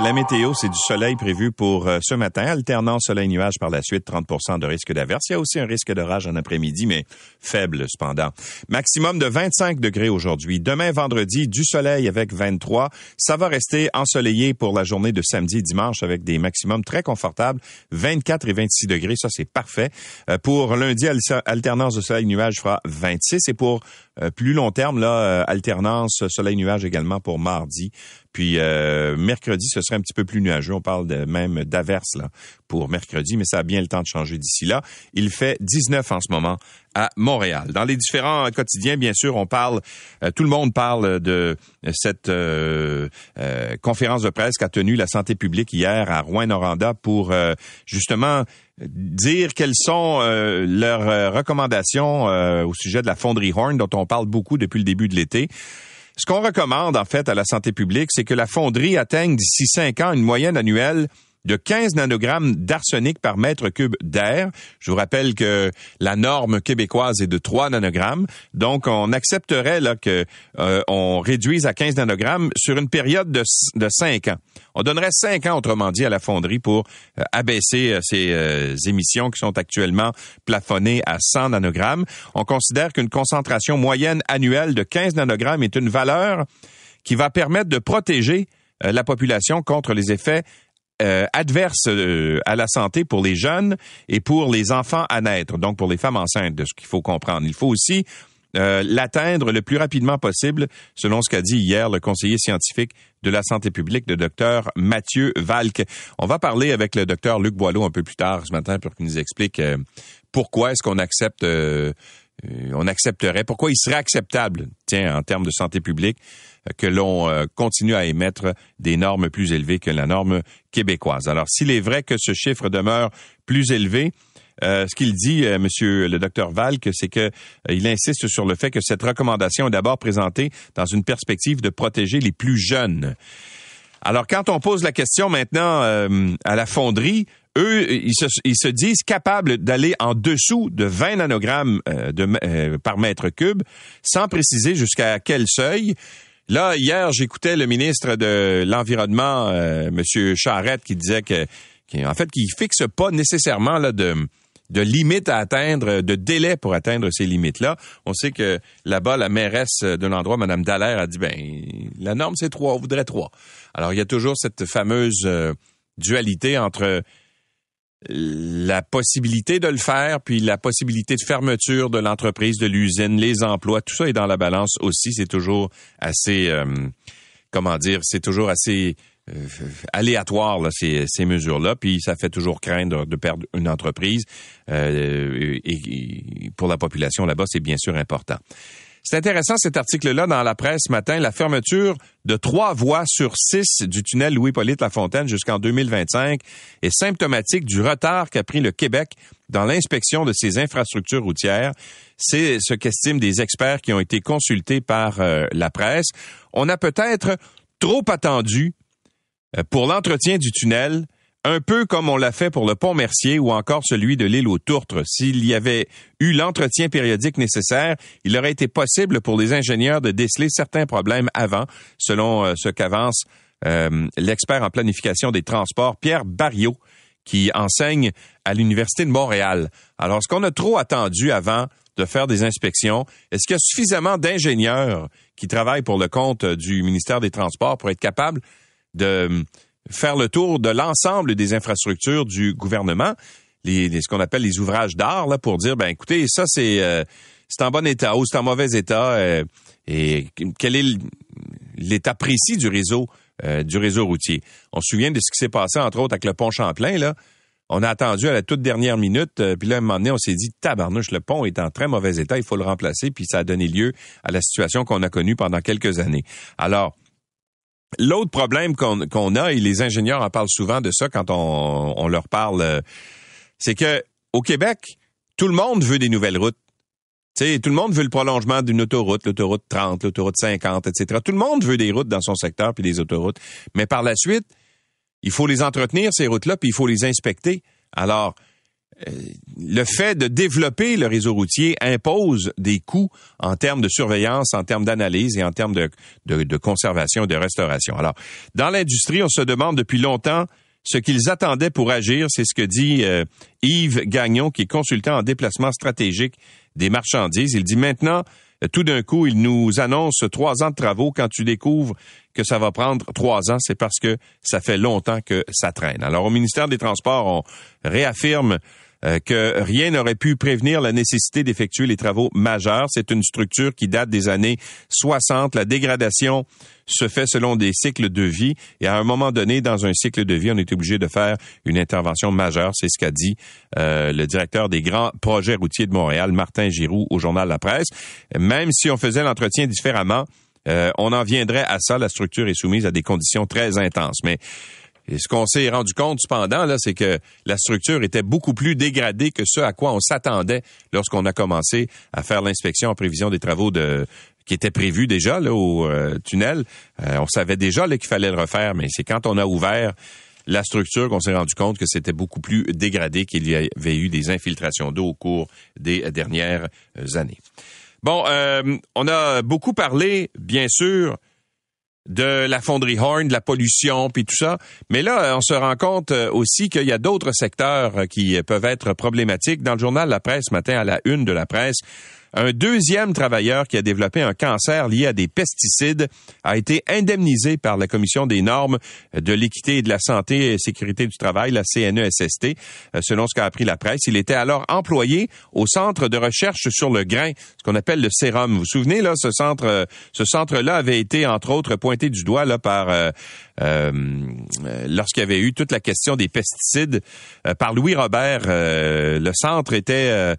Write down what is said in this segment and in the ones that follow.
La météo, c'est du soleil prévu pour euh, ce matin. Alternant soleil-nuage par la suite, 30% de risque d'averse. Il y a aussi un risque d'orage en après-midi, mais faible cependant. Maximum de 25 degrés aujourd'hui. Demain, vendredi, du soleil avec 23. Ça va rester ensoleillé pour la journée de samedi et dimanche avec des maximums très confortables. 24 et 26 degrés, ça c'est parfait. Euh, pour lundi, al- alternance de soleil-nuage fera 26. Et pour plus long terme, là, euh, alternance soleil-nuage également pour mardi. Puis euh, mercredi, ce serait un petit peu plus nuageux. On parle même d'averse là pour mercredi, mais ça a bien le temps de changer d'ici là. Il fait 19 en ce moment à Montréal. Dans les différents quotidiens, bien sûr, on parle, euh, tout le monde parle de cette euh, euh, conférence de presse qu'a tenue la santé publique hier à Rouen-Noranda pour euh, justement dire quelles sont euh, leurs euh, recommandations euh, au sujet de la fonderie Horn dont on parle beaucoup depuis le début de l'été. Ce qu'on recommande, en fait, à la santé publique, c'est que la fonderie atteigne d'ici cinq ans une moyenne annuelle de 15 nanogrammes d'arsenic par mètre cube d'air. Je vous rappelle que la norme québécoise est de 3 nanogrammes. Donc, on accepterait là que euh, on réduise à 15 nanogrammes sur une période de, de 5 ans. On donnerait 5 ans, autrement dit, à la fonderie pour euh, abaisser euh, ces euh, émissions qui sont actuellement plafonnées à 100 nanogrammes. On considère qu'une concentration moyenne annuelle de 15 nanogrammes est une valeur qui va permettre de protéger la population contre les effets adverses à la santé pour les jeunes et pour les enfants à naître, donc pour les femmes enceintes, de ce qu'il faut comprendre. Il faut aussi euh, l'atteindre le plus rapidement possible, selon ce qu'a dit hier le conseiller scientifique de la santé publique, le docteur Mathieu Valk. On va parler avec le docteur Luc Boileau un peu plus tard ce matin pour qu'il nous explique euh, pourquoi est-ce qu'on accepte euh, on accepterait, pourquoi il serait acceptable, tiens, en termes de santé publique, que l'on continue à émettre des normes plus élevées que la norme québécoise. Alors, s'il est vrai que ce chiffre demeure plus élevé, euh, ce qu'il dit, euh, Monsieur le docteur Valk, c'est que euh, il insiste sur le fait que cette recommandation est d'abord présentée dans une perspective de protéger les plus jeunes. Alors, quand on pose la question maintenant euh, à la fonderie, eux, ils se, disent capables d'aller en dessous de 20 nanogrammes par mètre cube, sans préciser jusqu'à quel seuil. Là, hier, j'écoutais le ministre de l'Environnement, euh, M. Charette, qui disait que, en fait, qu'il fixe pas nécessairement là, de, de limites à atteindre, de délai pour atteindre ces limites-là. On sait que là-bas, la mairesse de l'endroit, Mme Dallaire, a dit, ben, la norme, c'est trois, on voudrait trois. Alors, il y a toujours cette fameuse euh, dualité entre la possibilité de le faire, puis la possibilité de fermeture de l'entreprise, de l'usine, les emplois, tout ça est dans la balance aussi. C'est toujours assez, euh, comment dire, c'est toujours assez euh, aléatoire là, ces, ces mesures-là, puis ça fait toujours craindre de perdre une entreprise. Euh, et, et pour la population là-bas, c'est bien sûr important. C'est intéressant cet article-là dans la presse ce matin, la fermeture de trois voies sur six du tunnel Louis-Polyte Lafontaine jusqu'en 2025 est symptomatique du retard qu'a pris le Québec dans l'inspection de ses infrastructures routières. C'est ce qu'estiment des experts qui ont été consultés par euh, la presse. On a peut-être trop attendu pour l'entretien du tunnel, un peu comme on l'a fait pour le pont Mercier ou encore celui de l'île aux Tourtres. S'il y avait eu l'entretien périodique nécessaire, il aurait été possible pour les ingénieurs de déceler certains problèmes avant, selon euh, ce qu'avance euh, l'expert en planification des transports, Pierre Barriot, qui enseigne à l'Université de Montréal. Alors, est-ce qu'on a trop attendu avant de faire des inspections? Est-ce qu'il y a suffisamment d'ingénieurs qui travaillent pour le compte du ministère des Transports pour être capables de faire le tour de l'ensemble des infrastructures du gouvernement, les, les- ce qu'on appelle les ouvrages d'art, là, pour dire, ben écoutez, ça c'est euh, c'est en bon état ou c'est en mauvais état, euh, et quel est l'état précis du réseau euh, du réseau routier. On se souvient de ce qui s'est passé entre autres avec le pont Champlain là. on a attendu à la toute dernière minute, euh, puis là, à un moment donné, on s'est dit, tabarnouche, le pont est en très mauvais état, il faut le remplacer, puis ça a donné lieu à la situation qu'on a connue pendant quelques années. Alors, l'autre problème qu'on a, et les ingénieurs en parlent souvent de ça quand on, on leur parle, euh, c'est que au Québec, tout le monde veut des nouvelles routes. sais, tout le monde veut le prolongement d'une autoroute, l'autoroute 30, l'autoroute 50, etc. Tout le monde veut des routes dans son secteur puis des autoroutes. Mais par la suite, il faut les entretenir, ces routes-là, puis il faut les inspecter. Alors, le fait de développer le réseau routier impose des coûts en termes de surveillance, en termes d'analyse et en termes de, conservation et de restauration. Alors, dans l'industrie, on se demande depuis longtemps ce qu'ils attendaient pour agir. C'est ce que dit euh, Yves Gagnon, qui est consultant en déplacement stratégique des marchandises. Il dit maintenant, euh, tout d'un coup, il nous annonce trois ans de travaux. Quand tu découvres que ça va prendre trois ans, c'est parce que ça fait longtemps que ça traîne. Alors, au ministère des Transports, on réaffirme euh, que rien n'aurait pu prévenir la nécessité d'effectuer les travaux majeurs. C'est une structure qui date des années 60. La dégradation se fait selon des cycles de vie et à un moment donné, dans un cycle de vie, on est obligé de faire une intervention majeure. C'est ce qu'a dit euh, le directeur des grands projets routiers de Montréal, Martin Giroux, au journal La Presse. Même si on faisait l'entretien différemment, euh, on en viendrait à ça. La structure est soumise à des conditions très intenses. Mais et ce qu'on s'est rendu compte cependant, là, c'est que la structure était beaucoup plus dégradée que ce à quoi on s'attendait lorsqu'on a commencé à faire l'inspection en prévision des travaux de qui étaient prévus déjà là, au euh, tunnel. Euh, on savait déjà qu'il fallait le refaire, mais c'est quand on a ouvert la structure qu'on s'est rendu compte que c'était beaucoup plus dégradé, qu'il y avait eu des infiltrations d'eau au cours des dernières années. Bon, euh, on a beaucoup parlé, bien sûr, de la fonderie Horn, de la pollution, puis tout ça. Mais là, on se rend compte euh, aussi qu'il y a d'autres secteurs euh, qui peuvent être problématiques. Dans le journal La Presse, matin, à la une de la presse, un deuxième travailleur qui a développé un cancer lié à des pesticides a été indemnisé par la Commission des normes de l'équité et de la santé et sécurité du travail, la CNESST, euh, selon ce qu'a appris la presse. Il était alors employé au centre de recherche sur le grain, ce qu'on appelle le sérum. Vous vous souvenez là, ce centre, euh, ce centre-là avait été entre autres pointé du doigt là par euh, lorsqu'il y avait eu toute la question des pesticides par Louis Robert. le centre était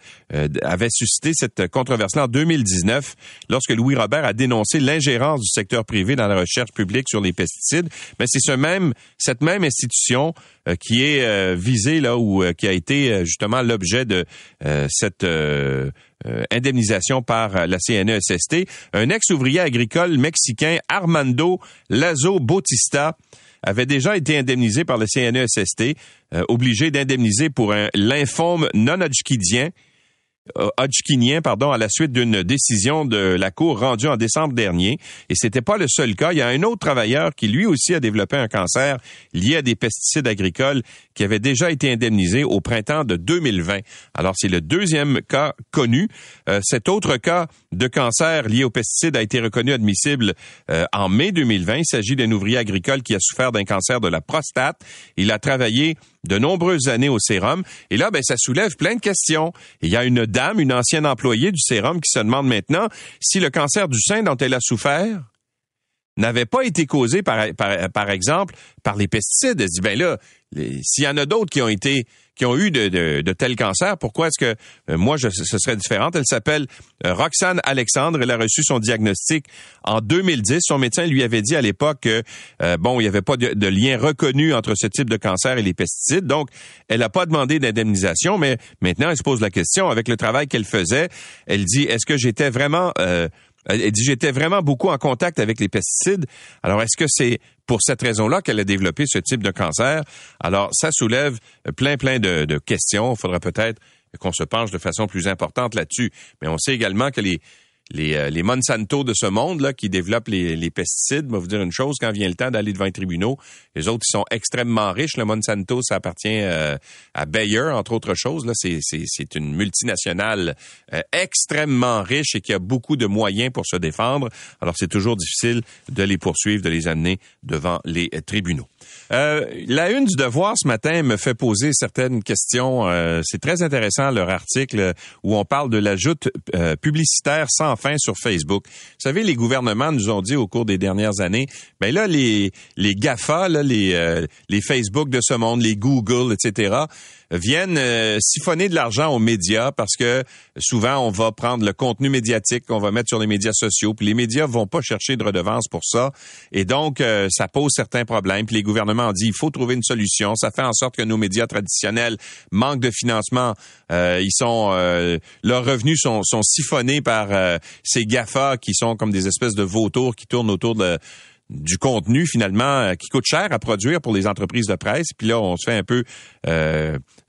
avait suscité cette controversé en 2019 lorsque Louis Robert a dénoncé l'ingérence du secteur privé dans la recherche publique sur les pesticides. Mais c'est ce même, cette même institution euh, qui est euh, visée là ou euh, qui a été justement l'objet de cette indemnisation par la CNESST. Un ex-ouvrier agricole mexicain, Armando Lazo Bautista, avait déjà été indemnisé par la CNESST, obligé d'indemniser pour un lymphome non-hodgkinien euh, hodgkinien, pardon, à la suite d'une décision de la Cour rendue en décembre dernier. Et c'était pas le seul cas. Il y a un autre travailleur qui lui aussi a développé un cancer lié à des pesticides agricoles qui avait déjà été indemnisé au printemps de 2020. Alors c'est le deuxième cas connu. Euh, cet autre cas de cancer lié aux pesticides a été reconnu admissible euh, en mai 2020. Il s'agit d'un ouvrier agricole qui a souffert d'un cancer de la prostate. Il a travaillé de nombreuses années au sérum. Et là, ben, ça soulève plein de questions. Il y a une dame, une ancienne employée du sérum, qui se demande maintenant si le cancer du sein dont elle a souffert n'avait pas été causé, par, par, exemple, par les pesticides. Elle se dit, ben là, s'il y en a d'autres qui ont été qui ont eu de, de, de tels cancers. Pourquoi est-ce que euh, moi, je, ce serait différent? Elle s'appelle euh, Roxane Alexandre. Elle a reçu son diagnostic en 2010. Son médecin lui avait dit à l'époque que, euh, bon, il n'y avait pas de, de, lien reconnu entre ce type de cancer et les pesticides. Donc, elle n'a pas demandé d'indemnisation, mais maintenant, elle se pose la question, avec le travail qu'elle faisait, elle dit, est-ce que j'étais vraiment... Elle dit j'étais vraiment beaucoup en contact avec les pesticides? Alors est-ce que c'est pour cette raison-là qu'elle a développé ce type de cancer Alors ça soulève plein plein de, de questions. Il faudra peut-être qu'on se penche de façon plus importante là-dessus. Mais on sait également que les les, euh, les Monsanto de ce monde là qui développent les, les pesticides, va vous dire une chose quand vient le temps d'aller devant les tribunaux, les autres ils sont extrêmement riches. Le Monsanto, ça appartient euh, à Bayer entre autres choses. Là, c'est c'est une multinationale euh, extrêmement riche et qui a beaucoup de moyens pour se défendre. Alors c'est toujours difficile de les poursuivre, de les amener devant les tribunaux. Euh, la une du Devoir ce matin me fait poser certaines questions. Euh, c'est très intéressant leur article où on parle de l'ajout euh, publicitaire sans fin sur Facebook. Vous savez, les gouvernements nous ont dit au cours des dernières années, ben là les les Gafa, là, les les Facebook de ce monde, les Google, etc viennent euh, siphonner de l'argent aux médias parce que souvent on va prendre le contenu médiatique qu'on va mettre sur les médias sociaux, puis les médias vont pas chercher de redevance pour ça, et donc euh, ça pose certains problèmes. Puis les gouvernements ont dit il faut trouver une solution. Ça fait en sorte que nos médias traditionnels manquent de financement. Euh, ils sont leurs revenus sont, sont siphonnés par ces Gafa qui sont comme des espèces de vautours qui tournent autour de du contenu finalement qui coûte cher à produire pour les entreprises de presse. Puis là, on se fait un peu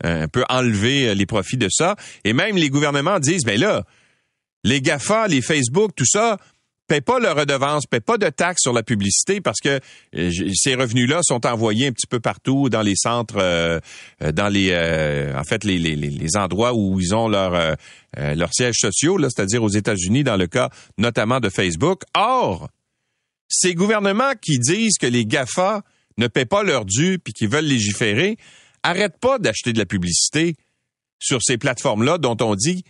un peu enlever euh, les profits de ça. Et même les gouvernements disent, ben là, les Gafa, les Facebook, tout ça, paient pas leur redevance, paient pas de taxes sur la publicité parce que ces revenus-là sont envoyés un petit peu partout dans les centres, dans les, en fait, les, les, les, endroits où ils ont leur leurs sièges sociaux, c'est-à-dire aux États-Unis, dans le cas notamment de Facebook. Or, ces gouvernements qui disent que les GAFA ne paient pas leur dû puis qui veulent légiférer, arrêtent pas d'acheter de la publicité sur ces plateformes-là dont on dit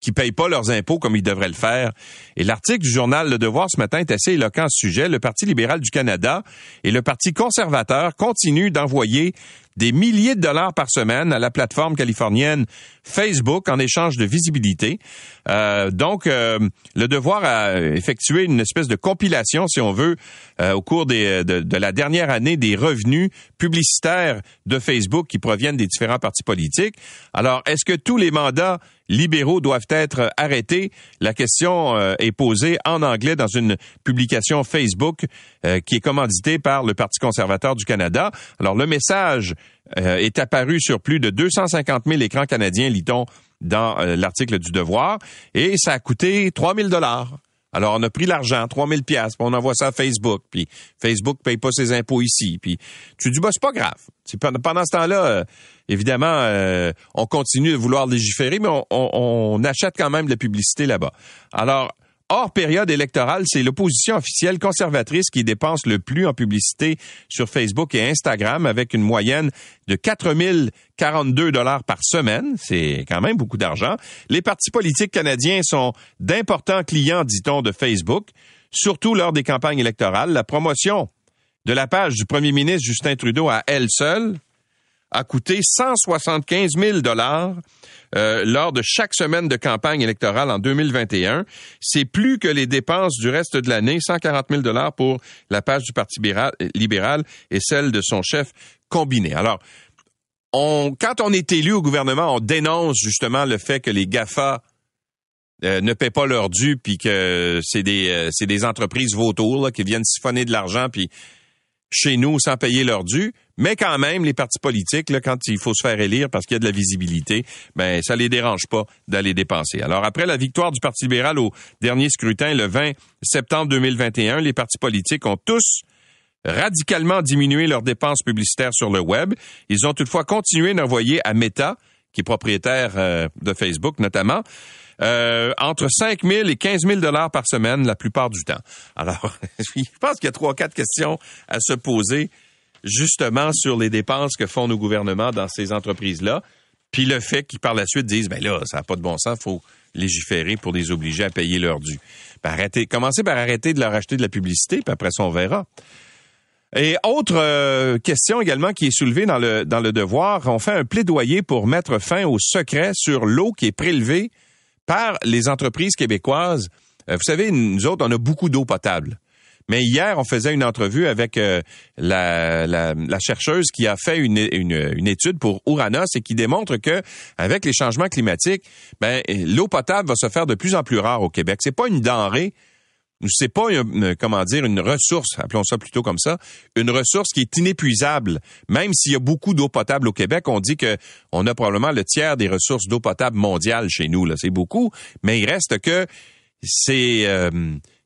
qu'ils payent pas leurs impôts comme ils devraient le faire. Et l'article du journal Le Devoir ce matin est assez éloquent à ce sujet. Le Parti libéral du Canada et le Parti conservateur continuent d'envoyer des milliers de dollars par semaine à la plateforme californienne Facebook en échange de visibilité. Euh, donc, euh, le devoir a effectué une espèce de compilation, si on veut, euh, au cours des, de, de, la dernière année des revenus publicitaires de Facebook qui proviennent des différents partis politiques. Alors, est-ce que tous les mandats libéraux doivent être arrêtés? La question est posée en anglais dans une publication Facebook qui est commanditée par le Parti conservateur du Canada. Alors, le message euh, est apparu sur plus de 250 000 écrans canadiens, lit-on dans euh, l'article du Devoir, et ça a coûté 3 000 dollars. Alors, on a pris l'argent, 3000 pièces, on envoie ça à Facebook, puis Facebook paye pas ses impôts ici, puis tu dis, bah, c'est pas grave. Pendant ce temps-là, euh, évidemment, on continue de vouloir légiférer, mais on, on achète quand même de la publicité là-bas. Alors, hors période électorale, c'est l'opposition officielle conservatrice qui dépense le plus en publicité sur Facebook et Instagram avec une moyenne de 4042 dollars par semaine. C'est quand même beaucoup d'argent. Les partis politiques canadiens sont d'importants clients, dit-on, de Facebook, surtout lors des campagnes électorales. La promotion de la page du premier ministre Justin Trudeau à elle seule a coûté 175 000 dollars euh, lors de chaque semaine de campagne électorale en 2021. C'est plus que les dépenses du reste de l'année, 140 000 dollars pour la page du Parti libéral et celle de son chef combiné. Alors, quand on est élu au gouvernement, on dénonce justement le fait que les GAFA euh, ne paient pas leur dû, puis que c'est des, euh, c'est des entreprises vautours qui viennent siphonner de l'argent, puis chez nous sans payer leur dû. Mais quand même, les partis politiques, là, quand il faut se faire élire parce qu'il y a de la visibilité, ben ça les dérange pas d'aller dépenser. Alors après la victoire du Parti libéral au dernier scrutin le 20 septembre 2021, les partis politiques ont tous radicalement diminué leurs dépenses publicitaires sur le web. Ils ont toutefois continué d'envoyer à Meta, qui est propriétaire euh, de Facebook notamment, euh, entre 5 000 et 15 000 dollars par semaine la plupart du temps. Alors, je pense qu'il y a trois, quatre questions à se poser justement sur les dépenses que font nos gouvernements dans ces entreprises-là, puis le fait qu'ils par la suite disent, ben là, ça n'a pas de bon sens, faut légiférer pour les obliger à payer leur dû. Ben, arrêtez, commencez par arrêter de leur acheter de la publicité, puis après on verra. Et autre euh, question également qui est soulevée dans le, dans le devoir, on fait un plaidoyer pour mettre fin au secret sur l'eau qui est prélevée les entreprises québécoises. Euh, vous savez, nous autres, on a beaucoup d'eau potable. Mais hier, on faisait une entrevue avec euh, la, chercheuse qui a fait une, étude pour Ouranos et qui démontre que avec les changements climatiques, ben, l'eau potable va se faire de plus en plus rare au Québec. C'est pas une denrée c'est pas une, comment dire une ressource, appelons ça plutôt comme ça, une ressource qui est inépuisable. Même s'il y a beaucoup d'eau potable au Québec, on dit que on a probablement le tiers des ressources d'eau potable mondiales chez nous. Là, c'est beaucoup, mais il reste que c'est euh,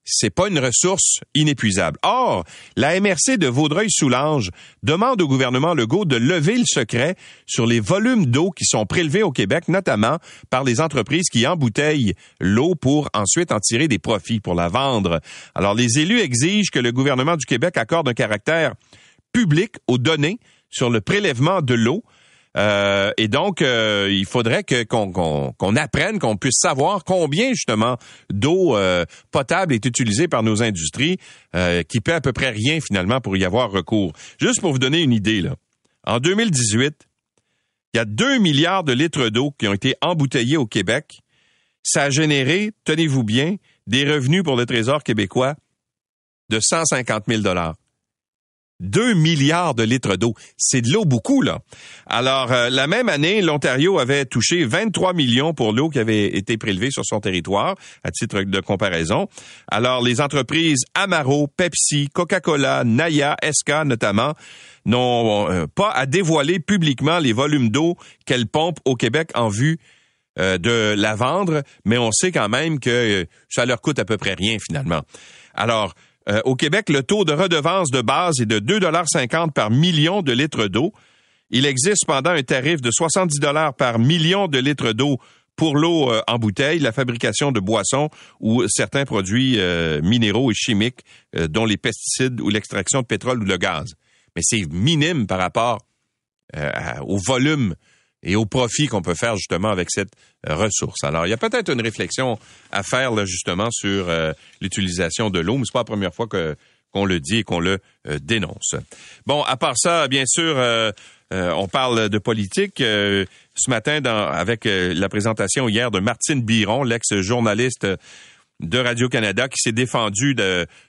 c'est pas une ressource inépuisable. Or, la MRC de Vaudreuil-Soulanges demande au gouvernement Legault de lever le secret sur les volumes d'eau qui sont prélevés au Québec, notamment par les entreprises qui embouteillent l'eau pour ensuite en tirer des profits pour la vendre. Alors, les élus exigent que le gouvernement du Québec accorde un caractère public aux données sur le prélèvement de l'eau euh, et donc, euh, il faudrait qu'on apprenne, qu'on puisse savoir combien justement d'eau euh, potable est utilisée par nos industries, qui paient à peu près rien finalement pour y avoir recours. Juste pour vous donner une idée là, en 2018, Il y a 2 milliards de litres d'eau qui ont été embouteillés au Québec. Ça a généré, tenez-vous bien, des revenus pour le Trésor québécois de 150 000 dollars. 2 milliards de litres d'eau. C'est de l'eau beaucoup, là. Alors, euh, la même année, l'Ontario avait touché 23 millions pour l'eau qui avait été prélevée sur son territoire, à titre de comparaison. Alors, les entreprises Amaro, Pepsi, Coca-Cola, Naya, Esca notamment, n'ont euh, pas à dévoiler publiquement les volumes d'eau qu'elles pompent au Québec en vue euh, de la vendre, mais on sait quand même que ça leur coûte à peu près rien finalement. Alors, euh, au Québec, le taux de redevance de base est de 2,50 par million de litres d'eau. Il existe cependant un tarif de 70 dollars par million de litres d'eau pour l'eau euh, en bouteille, la fabrication de boissons ou certains produits euh, minéraux et chimiques, dont les pesticides ou l'extraction de pétrole ou de gaz. Mais c'est minime par rapport au volume et au profit qu'on peut faire justement avec cette euh, ressource. Alors, il y a peut-être une réflexion à faire là, justement sur euh, l'utilisation de l'eau, mais c'est pas la première fois qu'on le dit et qu'on le euh, dénonce. Bon, à part ça, bien sûr, on parle de politique. ce matin, avec la présentation hier de Martine Biron, l'ex-journaliste de Radio-Canada, qui s'est défendu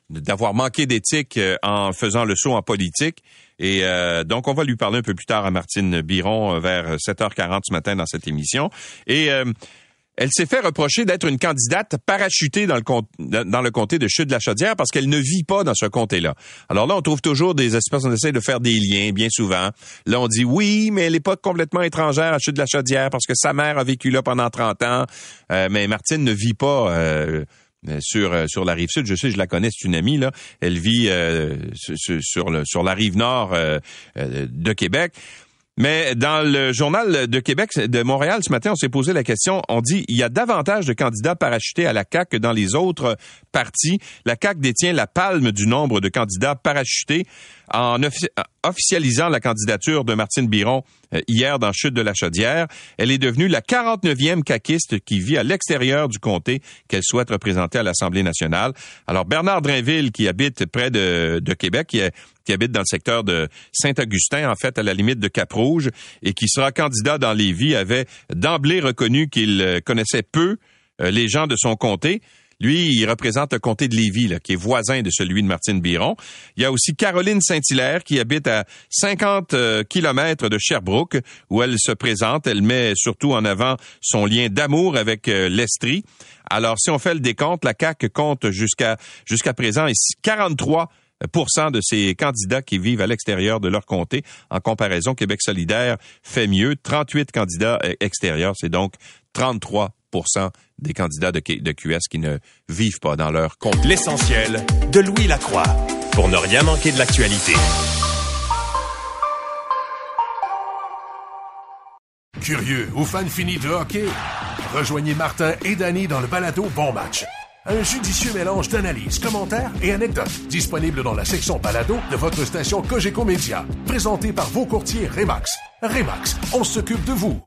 d'avoir manqué d'éthique en faisant le saut en politique. Et euh, donc, on va lui parler un peu plus tard à Martine Biron euh, vers 7h40 ce matin dans cette émission. Et euh, elle s'est fait reprocher d'être une candidate parachutée dans le, dans le comté de Chute de la Chaudière parce qu'elle ne vit pas dans ce comté-là. Alors là, on trouve toujours des espèces, on essaie de faire des liens, bien souvent. Là, on dit oui, mais elle n'est pas complètement étrangère à Chute de la Chaudière parce que sa mère a vécu là pendant 30 ans. mais Martine ne vit pas euh, sur euh, sur la rive sud. Je sais, je la connais, c'est une amie. Elle vit euh, sur, le, sur la rive nord de Québec. Mais dans le journal de Québec, de Montréal, ce matin, on s'est posé la question. On dit il y a davantage de candidats parachutés à la CAC que dans les autres partis. La CAC détient la palme du nombre de candidats parachutés en officialisant la candidature de Martine Biron euh, hier dans Chute de la Chaudière. Elle est devenue la 49e caquiste qui vit à l'extérieur du comté qu'elle souhaite représenter à l'Assemblée nationale. Alors Bernard Drainville, qui habite près de, Québec, qui, qui, habite dans le secteur de Saint-Augustin, en fait à la limite de Cap-Rouge, et qui sera candidat dans Lévis, avait d'emblée reconnu qu'il euh, connaissait peu euh, les gens de son comté. Lui, il représente le comté de Lévis, qui est voisin de celui de Martine Biron. Il y a aussi Caroline Saint-Hilaire, qui habite à 50 euh, kilomètres de Sherbrooke, où elle se présente. Elle met surtout en avant son lien d'amour avec euh, l'Estrie. Alors, si on fait le décompte, la CAQ compte jusqu'à jusqu'à présent 43% de ces candidats qui vivent à l'extérieur de leur comté. En comparaison, Québec solidaire fait mieux. 38 candidats euh, extérieurs, c'est donc 33 des candidats de, QS qui ne vivent pas dans leur compte. L'essentiel de Louis Lacroix pour ne rien manquer de l'actualité. Curieux ou fan fini de hockey? Rejoignez Martin et Danny dans le balado Bon Match. Un judicieux mélange d'analyses, commentaires et anecdotes disponible dans la section balado de votre station Cogeco Média. Présenté par vos courtiers Remax. Remax, on s'occupe de vous.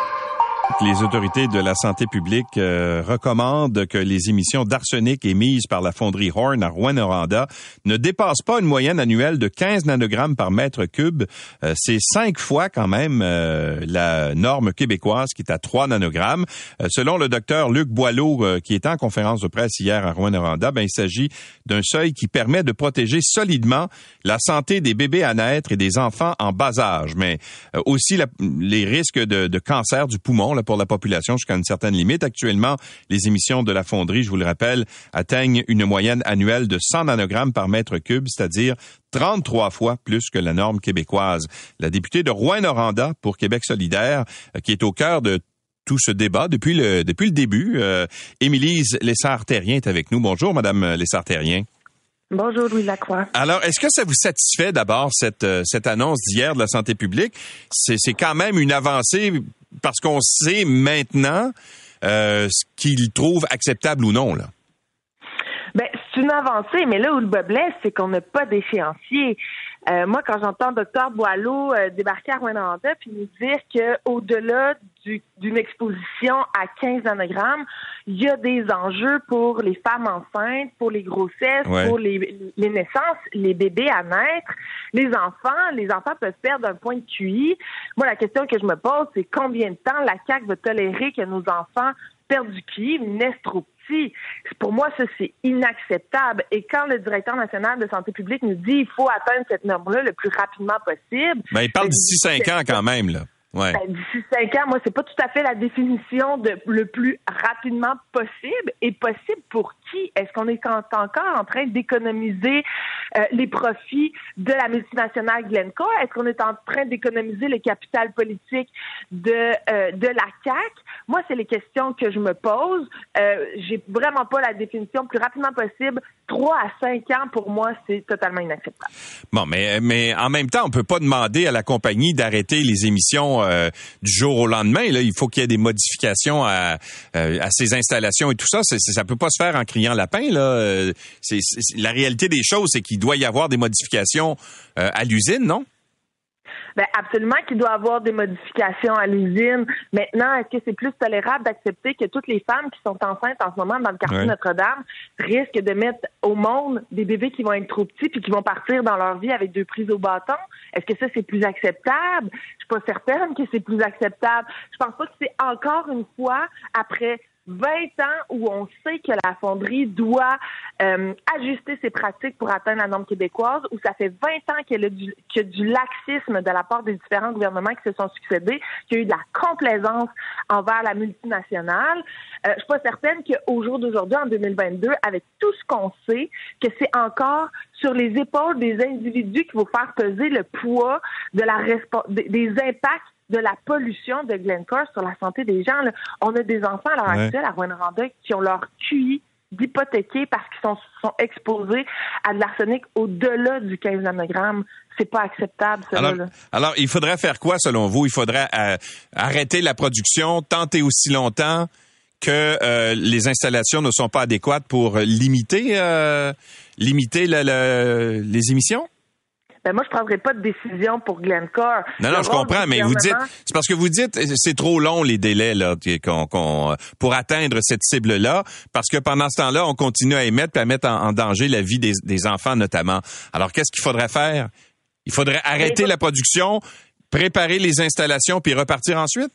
Les autorités de la santé publique euh, recommandent que les émissions d'arsenic émises par la fonderie Horn à Rouen-Noranda ne dépassent pas une moyenne annuelle de 15 nanogrammes par mètre cube. Euh, c'est cinq fois quand même euh, la norme québécoise qui est à 3 nanogrammes. selon le docteur Luc Boileau, qui était en conférence de presse hier à Rouen-Noranda, ben, il s'agit d'un seuil qui permet de protéger solidement la santé des bébés à naître et des enfants en bas âge, mais aussi les risques de, de cancer du poumon pour la population jusqu'à une certaine limite. Actuellement, les émissions de la fonderie, je vous le rappelle, atteignent une moyenne annuelle de 100 nanogrammes par mètre cube, c'est-à-dire 33 fois plus que la norme québécoise. La députée de Rouen-Noranda pour Québec solidaire, euh, qui est au cœur de tout ce débat depuis le, depuis le début. Euh, Émilise Lessard-Terrien est avec nous. Bonjour, Madame Lessard-Terrien. Bonjour Louis Lacroix. Alors, est-ce que ça vous satisfait d'abord cette, euh, cette annonce d'hier de la santé publique? C'est quand même une avancée parce qu'on sait maintenant euh, ce qu'il trouve acceptable ou non, là. Ben, c'est une avancée, mais là où le bas blesse, c'est qu'on n'a pas d'échéancier. Euh, moi, quand j'entends Dr Boileau euh, débarquer à Rwanda puis nous dire qu'au-delà du- d'une exposition à 15 nanogrammes, il y a des enjeux pour les femmes enceintes, pour les grossesses, Ouais. pour les, les naissances, les bébés à naître, les enfants. Les enfants peuvent perdre un point de QI. Moi, la question que je me pose, c'est combien de temps la CAQ va tolérer que nos enfants perdent du QI, naissent trop petits? Pour moi, ça, c'est inacceptable. Et quand le directeur national de santé publique nous dit il faut atteindre cette norme-là le plus rapidement possible, Ben, il parle d'ici cinq ans quand même, là. Ben, D'ici cinq ans, moi, c'est pas tout à fait la définition de le plus rapidement possible. Et possible pour qui? Est-ce qu'on est en- encore en train d'économiser euh, les profits de la multinationale Glencore? Est-ce qu'on est en train d'économiser le capital politique de, euh, de la CAC? Moi, c'est les questions que je me pose. Euh, J'ai vraiment pas la définition plus rapidement possible. Trois à cinq ans, pour moi, c'est totalement inacceptable. Bon, mais, mais en même temps, on peut pas demander à la compagnie d'arrêter les émissions euh, du jour au lendemain. Là, il faut qu'il y ait des modifications à, euh, à ces installations et tout ça. Ça peut pas se faire en criant lapin. Là, Euh, la réalité des choses, c'est qu'il doit y avoir des modifications à l'usine, non? Ben absolument qu'il doit y avoir des modifications à l'usine. Maintenant, est-ce que c'est plus tolérable d'accepter que toutes les femmes qui sont enceintes en ce moment dans le quartier Ouais. Notre-Dame risquent de mettre au monde des bébés qui vont être trop petits puis qui vont partir dans leur vie avec deux prises au bâton? Est-ce que ça, c'est plus acceptable? Je suis pas certaine que c'est plus acceptable. Je pense pas que c'est encore une fois, après 20 ans où on sait que la fonderie doit euh, ajuster ses pratiques pour atteindre la norme québécoise, où ça fait 20 ans qu'il y a du, a du laxisme de la part des différents gouvernements qui se sont succédés, qu'il y a eu de la complaisance envers la multinationale. Euh, je suis pas certaine qu'au jour d'aujourd'hui, en 2022, avec tout ce qu'on sait, que c'est encore sur les épaules des individus qu'il faut faire peser le poids de la des impacts de la pollution de Glencore sur la santé des gens. là. On a des enfants à l'heure Ouais. actuelle à Rwanda qui ont leur QI d'hypothéquer parce qu'ils sont, sont exposés à de l'arsenic au-delà du 15 nanogrammes. C'est pas acceptable, ça. alors, il faudrait faire quoi selon vous? Il faudrait euh, arrêter la production, tenter aussi longtemps que euh, les installations ne sont pas adéquates pour limiter euh, limiter le- le- les émissions? Ben, moi, je prendrais pas de décision pour Glencore. Non, Le non, je comprends, mais vous dites, c'est parce que vous dites, c'est trop long les délais là qu'on, qu'on- pour atteindre cette cible là, parce que pendant ce temps-là, on continue à émettre et à mettre en, en danger la vie des, des enfants notamment. Alors, qu'est-ce qu'il faudrait faire? Il faudrait arrêter écoute- la production, préparer les installations puis repartir ensuite?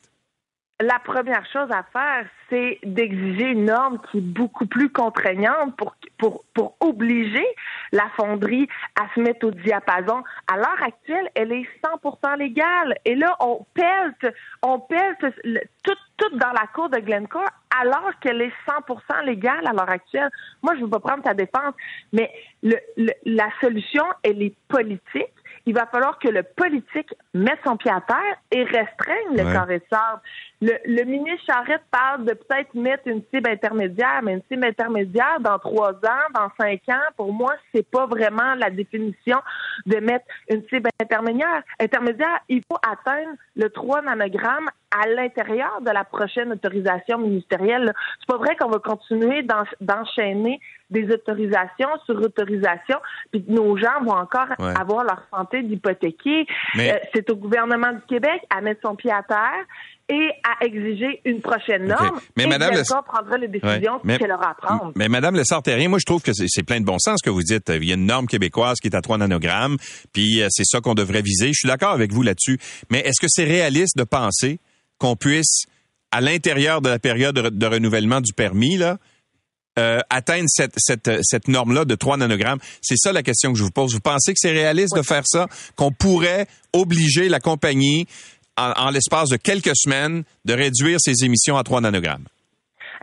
La première chose à faire, c'est d'exiger une norme qui est beaucoup plus contraignante pour, pour, pour obliger la fonderie à se mettre au diapason. À l'heure actuelle, elle est 100% légale. Et là, on pèle, on pèle le- tout, tout dans la cour de Glencore alors qu'elle est 100% légale à l'heure actuelle. Moi, je ne veux pas prendre ta défense, mais le, le- la solution, elle est politique. Il va falloir que le politique mette son pied à terre et restreigne le Ouais. carré de sable. Le, le ministre Charette parle de peut-être mettre une cible intermédiaire, mais une cible intermédiaire dans trois ans, dans cinq ans, pour moi, c'est pas vraiment la définition de mettre une cible intermédiaire. Intermédiaire, il faut atteindre le 3 nanogrammes à l'intérieur de la prochaine autorisation ministérielle. C'est pas vrai qu'on va continuer d'en- d'enchaîner des autorisations sur autorisations, puis nos gens vont encore Ouais. avoir leur santé d'hypothéquer. Mais- Euh, c'est au gouvernement du Québec à mettre son pied à terre et à exiger une prochaine norme. Mais et Madame le- prendra les décisions Ouais. Mais- qu'elle aura à prendre. Mais Madame Le Sartérien, moi je trouve que c'est, c'est plein de bon sens ce que vous dites. Il y a une norme québécoise qui est à 3 nanogrammes, puis euh, c'est ça qu'on devrait viser. Je suis d'accord avec vous là-dessus. Mais est-ce que c'est réaliste de penser qu'on puisse, à l'intérieur de la période de, renouvellement du permis, là, euh, atteindre cette, cette, cette norme-là de 3 nanogrammes? C'est ça la question que je vous pose. Vous pensez que c'est réaliste de faire ça? Qu'on pourrait obliger la compagnie, en, en l'espace de quelques semaines, de réduire ses émissions à 3 nanogrammes?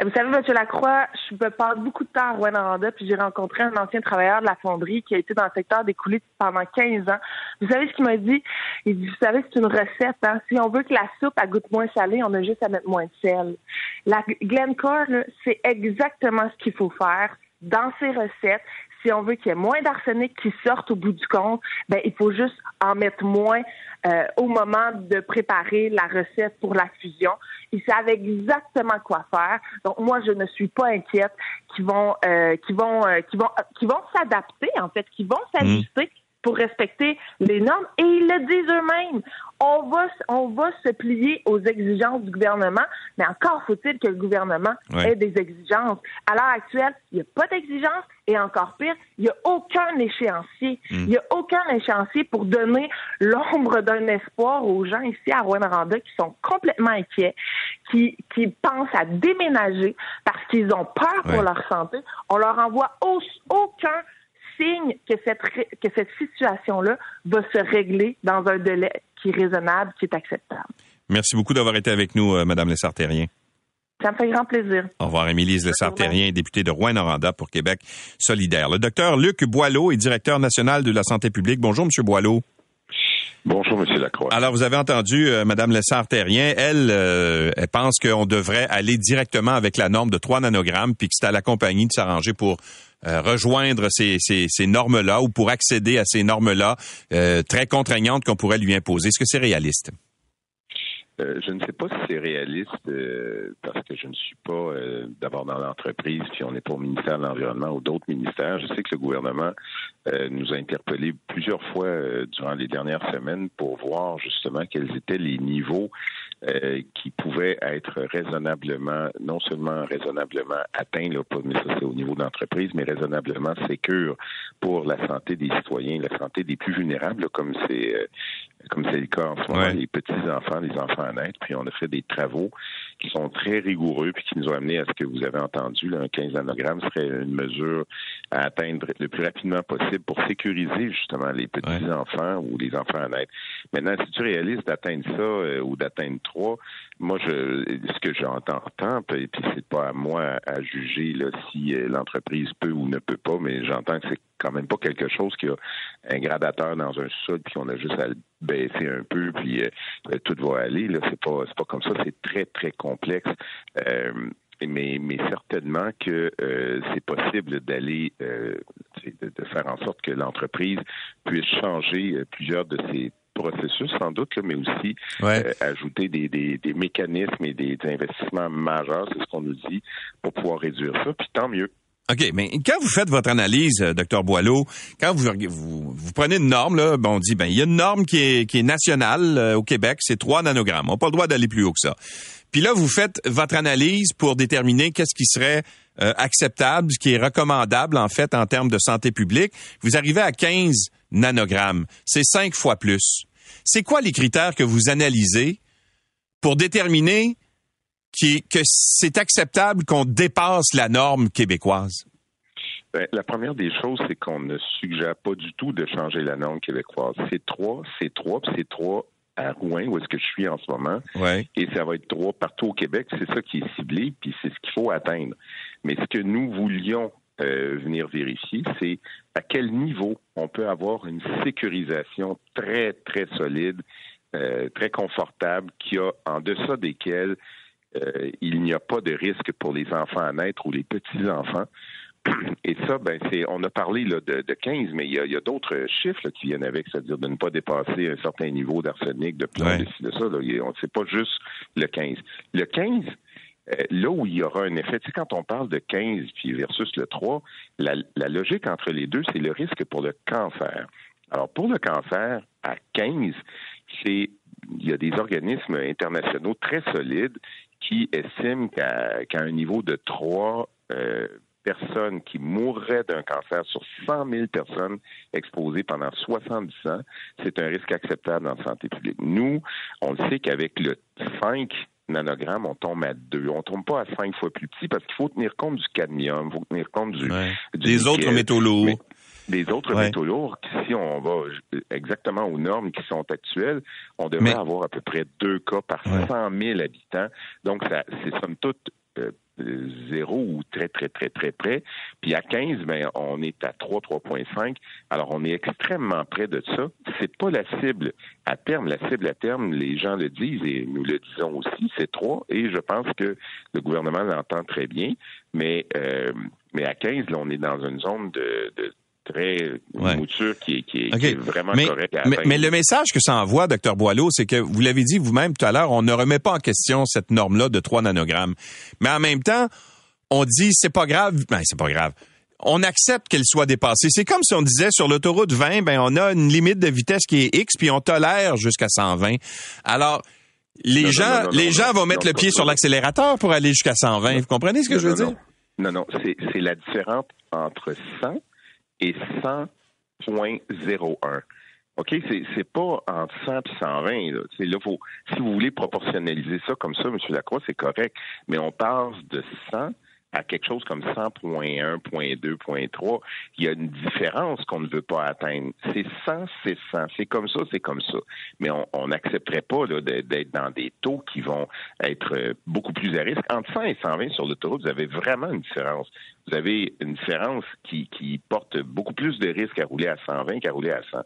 Vous savez, M. Lacroix, je passe beaucoup de temps à Rwanda, puis j'ai rencontré un ancien travailleur de la fonderie qui a été dans le secteur des coulisses pendant 15 ans. Vous savez ce qu'il m'a dit? Il dit, vous savez, c'est une recette. Hein? Si on veut que la soupe elle goûte moins salée, on a juste à mettre moins de sel. La Glencore, c'est exactement ce qu'il faut faire dans ses recettes. Si on veut qu'il y ait moins d'arsenic qui sorte au bout du compte, ben il faut juste en mettre moins euh, au moment de préparer la recette pour la fusion. Ils savent exactement quoi faire. Donc moi, je ne suis pas inquiète qu'ils vont, euh, qu'ils vont, euh, qu'ils vont, qu'ils vont s'adapter en fait, qu'ils vont s'ajuster pour respecter les normes. Et ils le disent eux-mêmes. on va, on va se plier aux exigences du gouvernement, mais encore faut-il que le gouvernement Ouais. ait des exigences. À l'heure actuelle, il n'y a pas d'exigences et encore pire, il n'y a aucun échéancier. Il n'y a aucun échéancier pour donner l'ombre d'un espoir aux gens ici à Rwanda qui sont complètement inquiets, qui, qui pensent à déménager parce qu'ils ont peur pour leur santé. On leur envoie au- aucun signe que cette, que cette situation-là va se régler dans un délai qui est raisonnable, qui est acceptable. Merci beaucoup d'avoir été avec nous, euh, Madame Lessard-Terrien. Ça me fait grand plaisir. Au revoir, Émilise Lessard-Terrien, députée de Rouen-Noranda pour Québec solidaire. Le docteur Luc Boileau est directeur national de la santé publique. Bonjour, Monsieur Boileau. Bonjour, Monsieur Lacroix. Alors, vous avez entendu euh, Madame Lessard-Terrien. Elle, euh, elle pense qu'on devrait aller directement avec la norme de 3 nanogrammes, puis que c'est à la compagnie de s'arranger pour euh, rejoindre ces, ces, normes-là ou pour accéder à ces normes-là euh, très contraignantes qu'on pourrait lui imposer. Est-ce que c'est réaliste? Euh, je ne sais pas si c'est réaliste parce que je ne suis pas d'abord dans l'entreprise, puis on n'est pas au ministère de l'Environnement ou d'autres ministères. Je sais que le gouvernement nous a interpellés plusieurs fois durant les dernières semaines pour voir justement quels étaient les niveaux euh, qui pouvaient être raisonnablement, non seulement raisonnablement atteints, là, pas, mais ça c'est au niveau de l'entreprise, mais raisonnablement sécures pour la santé des citoyens, la santé des plus vulnérables, là, comme c'est euh, comme c'est le cas en ce moment, Ouais. les petits-enfants, les enfants à naître. Puis on a fait des travaux qui sont très rigoureux puis qui nous ont amené à ce que vous avez entendu. Là, un 15 nanogrammes serait une mesure à atteindre le plus rapidement possible pour sécuriser justement les petits-enfants ou les enfants à naître. Maintenant, si tu réaliste d'atteindre ça euh, ou d'atteindre trois, moi, je, ce que j'entends, puis, puis c'est pas à moi à juger là, si euh, l'entreprise peut ou ne peut pas, mais j'entends que c'est quand même pas quelque chose qui a un gradateur dans un sol puis qu'on a juste à le baisser un peu puis euh, euh, tout va aller là c'est pas c'est pas comme ça c'est très très complexe Euh, mais, mais certainement que euh, c'est possible d'aller euh, de, de faire en sorte que l'entreprise puisse changer euh, plusieurs de ses processus sans doute, là, mais aussi Ouais. ajouter des, des, des mécanismes et des, des investissements majeurs, c'est ce qu'on nous dit, pour pouvoir réduire ça. Puis tant mieux. OK, mais quand vous faites votre analyse, euh, docteur Boileau, quand vous, vous, vous prenez une norme, là, ben, on dit, ben, il y a une norme qui est, qui est nationale euh, au Québec, c'est 3 nanogrammes. On n'a pas le droit d'aller plus haut que ça. Puis là, vous faites votre analyse pour déterminer qu'est-ce qui serait euh, acceptable, ce qui est recommandable, en fait, en termes de santé publique. Vous arrivez à 15 nanogrammes. C'est cinq fois plus. C'est quoi les critères que vous analysez pour déterminer qui- que c'est acceptable qu'on dépasse la norme québécoise? Ben, la première des choses, c'est qu'on ne suggère pas du tout de changer la norme québécoise. C'est trois, c'est trois, puis c'est trois à Rouen, où est-ce que je suis en ce moment. Ouais. Et ça va être trois partout au Québec. C'est ça qui est ciblé, puis c'est ce qu'il faut atteindre. Mais ce que nous voulions euh, venir vérifier, c'est à quel niveau on peut avoir une sécurisation très, très solide, euh, très confortable, qui a en deçà desquels euh, il n'y a pas de risque pour les enfants à naître ou les petits-enfants. Et ça, ben, c'est, on a parlé là, de, de 15, mais il y a, il y a d'autres chiffres là, qui viennent avec, c'est-à-dire de ne pas dépasser un certain niveau d'arsenic, de plomb, Ouais. de ça. Là. On c'est pas juste le 15. Le 15, euh, là où il y aura un effet, tu sais, quand on parle de 15 puis versus le 3, la, la logique entre les deux, c'est le risque pour le cancer. Alors, pour le cancer, à 15, c'est il y a des organismes internationaux très solides qui estiment qu'à un niveau de 3 euh, personnes qui mourraient d'un cancer sur 100 000 personnes exposées pendant 70 ans, c'est un risque acceptable en santé publique. Nous, on le sait qu'avec le 5 nanogrammes, on tombe à 2. On tombe pas à 5 fois plus petit parce qu'il faut tenir compte du cadmium, il faut tenir compte du, Ouais. du Des nickel. autres métaux lourds. Des autres Ouais. métaux lourds, si on va exactement aux normes qui sont actuelles, on devrait Mais- avoir à peu près deux cas par Ouais. 100 000 habitants. Donc, ça, c'est somme toute euh, zéro ou très, très, très, très près. Puis à 15, ben, on est à 3, 3,5. Alors, on est extrêmement près de ça. C'est pas la cible à terme. La cible à terme, les gens le disent et nous le disons aussi, c'est 3. Et je pense que le gouvernement l'entend très bien. Mais, euh, mais à 15, là, on est dans une zone de, de très une Ouais. mouture qui est, qui est, OK. qui est vraiment mais, correcte mais, mais le message que ça envoie, docteur Boileau, c'est que vous l'avez dit vous-même tout à l'heure, on ne remet pas en question cette norme-là de 3 nanogrammes. Mais en même temps, on dit c'est pas grave. Ben, c'est pas grave. on accepte qu'elle soit dépassée. C'est comme si on disait sur l'autoroute 20, ben on a une limite de vitesse qui est X, puis on tolère jusqu'à 120. Alors, les Non, gens, non, non, non, les gens vont mettre le pied sur l'accélérateur pour aller jusqu'à 120. Vous comprenez ce que je veux dire? Non, non, c'est c'est la différence entre 100 et 100.01. OK? C'est pas entre 100 et 120. Là. Si vous voulez proportionnaliser ça comme ça, M. Lacroix, c'est correct. Mais on passe de 100 à quelque chose comme 100.1, 0.2, 0.3, il y a une différence qu'on ne veut pas atteindre. C'est 100, c'est 100. C'est comme ça, c'est comme ça. Mais on n'accepterait pas d'être dans des taux qui vont être euh, beaucoup plus à risque. Entre 100 et 120 sur l'autoroute, vous avez vraiment une différence. Vous avez une différence qui, qui porte beaucoup plus de risques à rouler à 120 qu'à rouler à 100.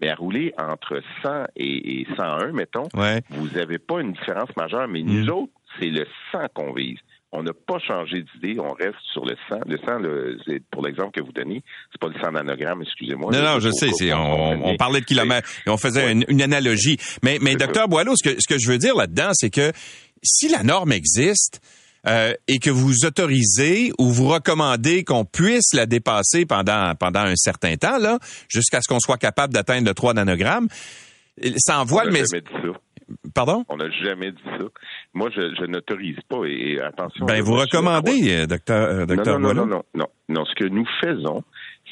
Mais à rouler entre 100 et, et 101, mettons, Ouais. vous n'avez pas une différence majeure. Mais nous autres, c'est le 100 qu'on vise. On n'a pas changé d'idée, on reste sur le 100. Le 100, le- c'est pour l'exemple que vous donnez, c'est pas le 100 nanogramme, excusez-moi. Non, non, je sais, c'est, on, parlait de kilomètres et on faisait Ouais. une, une analogie. Mais, mais docteur. Boileau, ce que, ce que je veux dire là-dedans, c'est que si la norme existe euh, et que vous autorisez ou vous recommandez qu'on puisse la dépasser pendant, pendant un certain temps, là, jusqu'à ce qu'on soit capable d'atteindre le 3 nanogrammes, ça envoie On le message. Pardon? On n'a jamais dit ça. Moi, je, je n'autorise pas. Et, et attention. Ben, vous recommandez, euh, docteur, euh, Non, docteur non, non, non, non, non. Non, ce que nous faisons,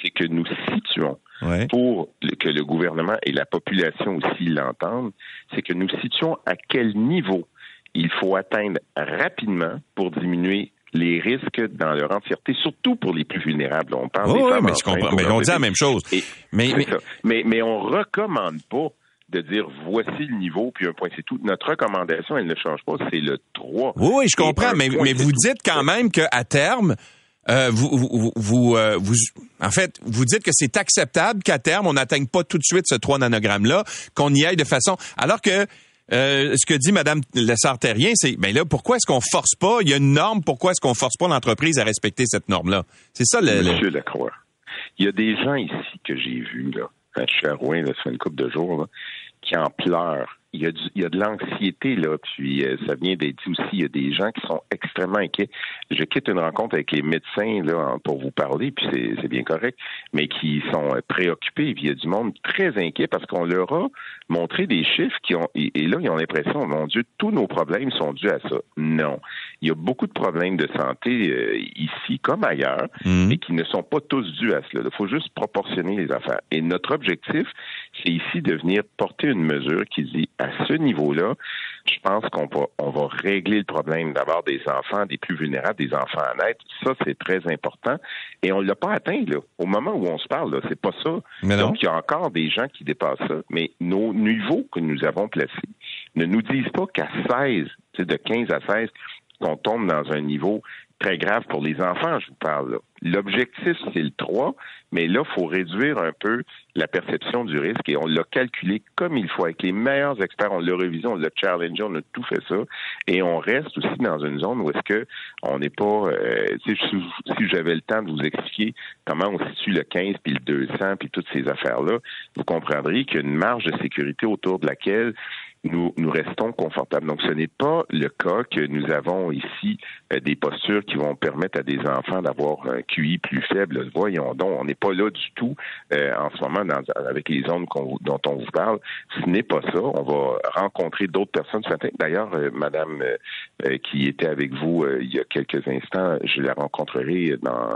c'est que nous situons Ouais. pour que le gouvernement et la population aussi l'entendent, c'est que nous situons à quel niveau il faut atteindre rapidement pour diminuer les risques dans leur entièreté, surtout pour les plus vulnérables. On parle des oui, mais je comprends. Mais on dit la même chose. Et- Mais, mais- ça. Mais, mais on recommande pas de dire voici le niveau, puis un point, c'est tout. Notre recommandation, elle ne change pas, c'est le 3. Oui, oui, je comprends, mais, mais vous dites quand même qu'à terme, euh, vous, vous, vous, euh, vous- en fait, vous dites que c'est acceptable qu'à terme, on n'atteigne pas tout de suite ce 3 nanogrammes-là, qu'on y aille de façon... Alors que euh, ce que dit Mme Lessard-Terrien, c'est, ben là, pourquoi est-ce qu'on force pas, il y a une norme, pourquoi est-ce qu'on force pas l'entreprise à respecter cette norme-là? C'est ça le... Monsieur Lacroix, il y a des gens ici que j'ai vus, là, à Rouen, là, ça fait une couple de jours, là, qui en pleurent. Il y a, du, il y a de l'anxiété, là, puis euh, ça vient d'être dit aussi, il y a des gens qui sont extrêmement inquiets. Je quitte une rencontre avec les médecins là, pour vous parler, puis c'est, c'est bien correct, mais qui sont euh, préoccupés. Puis il y a du monde très inquiet parce qu'on leur a montré des chiffres qui ont, et, et là, ils ont l'impression, mon Dieu, tous nos problèmes sont dus à ça. Non. Il y a beaucoup de problèmes de santé euh, ici comme ailleurs, Mhm. et qui ne sont pas tous dus à cela. Il faut juste proportionner les affaires. Et notre objectif, c'est ici de venir porter une mesure qui dit à ce niveau-là, je pense qu'on va, on va régler le problème d'avoir des enfants, des plus vulnérables, des enfants à naître. Ça, c'est très important. Et on ne l'a pas atteint, là. Au moment où on se parle, là, c'est pas ça. Mais. Donc, il y a encore des gens qui dépassent ça. Mais nos niveaux que nous avons placés ne nous disent pas qu'à 16, tu sais, de 15 à 16, qu'on tombe dans un niveau très grave pour les enfants, je vous parle. L'objectif, c'est le 3, mais là, il faut réduire un peu la perception du risque et on l'a calculé comme il faut avec les meilleurs experts. On l'a révisé, on l'a challengé, on a tout fait ça. Et on reste aussi dans une zone où est-ce que on n'est pas... euh, si, si j'avais le temps de vous expliquer comment on situe le 15 puis le 200 puis toutes ces affaires-là, vous comprendriez qu'il y a une marge de sécurité autour de laquelle nous, nous restons confortables. Donc, ce n'est pas le cas que nous avons ici euh, des postures qui vont permettre à des enfants d'avoir un QI plus faible. Voyons donc, on n'est pas là du tout euh, en ce moment dans- avec les zones dont on vous parle. Ce n'est pas ça. On va rencontrer d'autres personnes. D'ailleurs, euh, Madame euh, euh, qui était avec vous il y a quelques instants, je la rencontrerai dans,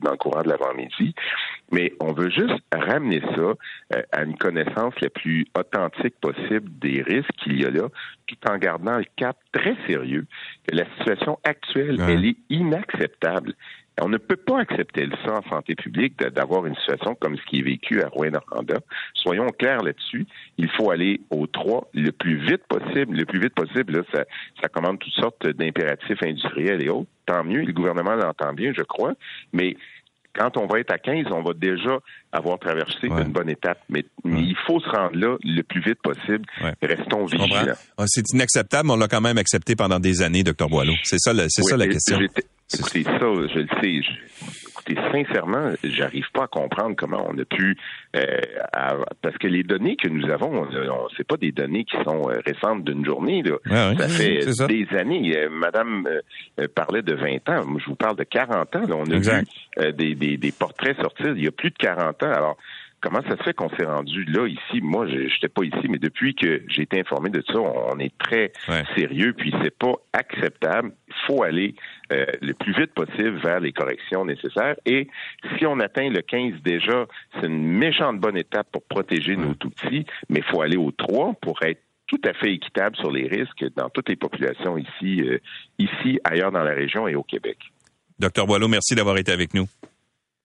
dans le courant de l'avant-midi. Mais on veut juste ramener ça à une connaissance la plus authentique possible des risques qu'il y a là, tout en gardant le cap très sérieux que la situation actuelle, Ouais. elle est inacceptable. On ne peut pas accepter ça en santé publique d'avoir une situation comme ce qui est vécu à Rouen-Noranda. Soyons clairs là-dessus. Il faut aller au 3 le plus vite possible. Le plus vite possible, là, ça, ça commande toutes sortes d'impératifs industriels et autres. Tant mieux, le gouvernement l'entend bien, je crois. Mais quand on va être à 15, on va déjà avoir traversé Ouais. une bonne étape. Mais, mais il faut se rendre là le plus vite possible. Ouais. Restons vigilants. Ah, C'est inacceptable, mais on l'a quand même accepté pendant des années, docteur Boileau. C'est ça, c'est Oui, ça la question. Écoutez, ça, je le sais. Écoutez, sincèrement, j'arrive pas à comprendre comment on a pu, euh, parce que les données que nous avons, on, c'est pas des données qui sont euh, récentes d'une journée. Là. ça fait des années. Euh, Madame parlait de 20 ans. Moi, je vous parle de 40 ans. Là. On a vu des, des, des, portraits sortir il y a plus de 40 ans. Alors, comment ça se fait qu'on s'est rendu là ici? Moi, je n'étais pas ici, mais depuis que j'ai été informé de ça, on est très sérieux. Puis c'est pas acceptable. Il faut aller euh, le plus vite possible vers les corrections nécessaires. Et si on atteint le 15 déjà, c'est une méchante bonne étape pour protéger nos tout petits. Mais il faut aller au 3 pour être tout à fait équitable sur les risques dans toutes les populations ici, euh, ici, ailleurs dans la région et au Québec. Docteur Boileau, merci d'avoir été avec nous.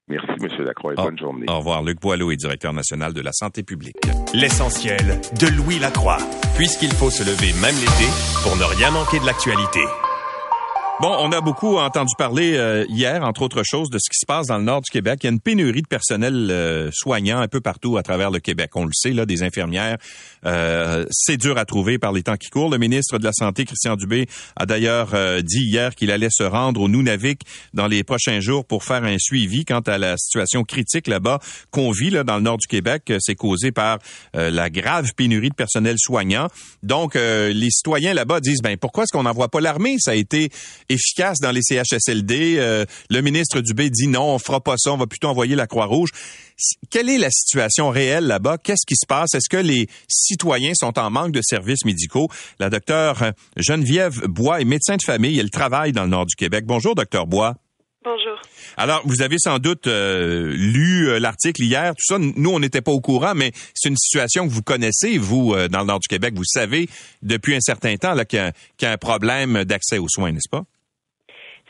Merci, M. Lacroix, et bonne journée. Au revoir. Luc Boileau est directeur national de la santé publique. L'essentiel de Louis Lacroix, puisqu'il faut se lever même l'été pour ne rien manquer de l'actualité. Bon, on a beaucoup entendu parler euh, hier, entre autres choses, de ce qui se passe dans le nord du Québec. Il y a une pénurie de personnel euh, soignant un peu partout à travers le Québec. On le sait, là, des infirmières. Euh, c'est dur à trouver par les temps qui courent. Le ministre de la Santé, Christian Dubé, a d'ailleurs dit hier qu'il allait se rendre au Nunavik dans les prochains jours pour faire un suivi quant à la situation critique là-bas qu'on vit là, dans le nord du Québec. C'est causé par la grave pénurie de personnel soignant. Donc, les citoyens là-bas disent, ben pourquoi est-ce qu'on n'envoie pas l'armée? Ça a été efficace dans les CHSLD. Euh, le ministre Dubé dit non, on fera pas ça, on va plutôt envoyer la Croix-Rouge. Quelle est la situation réelle là-bas? Qu'est-ce qui se passe? Est-ce que les citoyens sont en manque de services médicaux? La docteure Geneviève Bois est médecin de famille. Elle travaille dans le nord du Québec. Bonjour, docteur Bois. Bonjour. Alors, vous avez sans doute euh, lu euh, l'article hier, tout ça. Nous, on n'était pas au courant, mais c'est une situation que vous connaissez, vous, dans le nord du Québec. Vous savez depuis un certain temps qu'il y, a un problème d'accès aux soins, n'est-ce pas?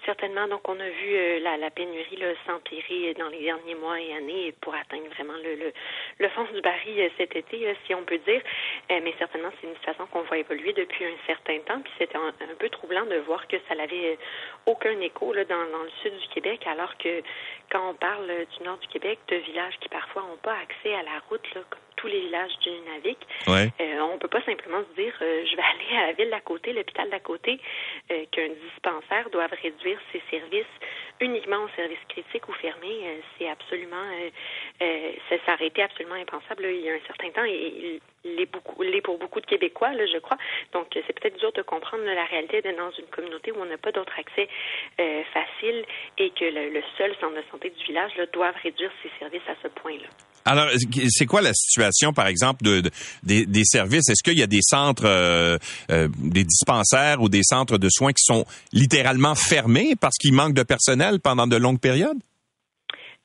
Certainement. Donc, on a vu euh, la, pénurie s'empirer dans les derniers mois et années pour atteindre vraiment le, le, fond du baril euh, cet été, si on peut dire. Euh, mais certainement, c'est une situation qu'on voit évoluer depuis un certain temps. Puis c'était un, peu troublant de voir que ça n'avait aucun écho dans, le sud du Québec, alors que quand on parle du nord du Québec, de villages qui parfois n'ont pas accès à la route, là, tous les villages du Nunavik. Ouais. Euh, on peut pas simplement se dire euh, je vais aller à la ville d'à côté, l'hôpital d'à côté, euh, qu'un dispensaire doive réduire ses services uniquement aux services critiques ou fermés. C'est absolument ça, ça aurait été absolument impensable il y a un certain temps et il l'est beaucoup l'est pour beaucoup de Québécois, là, je crois. Donc c'est peut-être dur de comprendre la réalité d'être dans une communauté où on n'a pas d'autre accès facile et que le, le, seul centre de santé du village là, doivent réduire ses services à ce point-là. Alors, c'est quoi la situation, par exemple, de, des, services? Est-ce qu'il y a des centres, euh, euh, des dispensaires ou des centres de soins qui sont littéralement fermés parce qu'il manque de personnel pendant de longues périodes?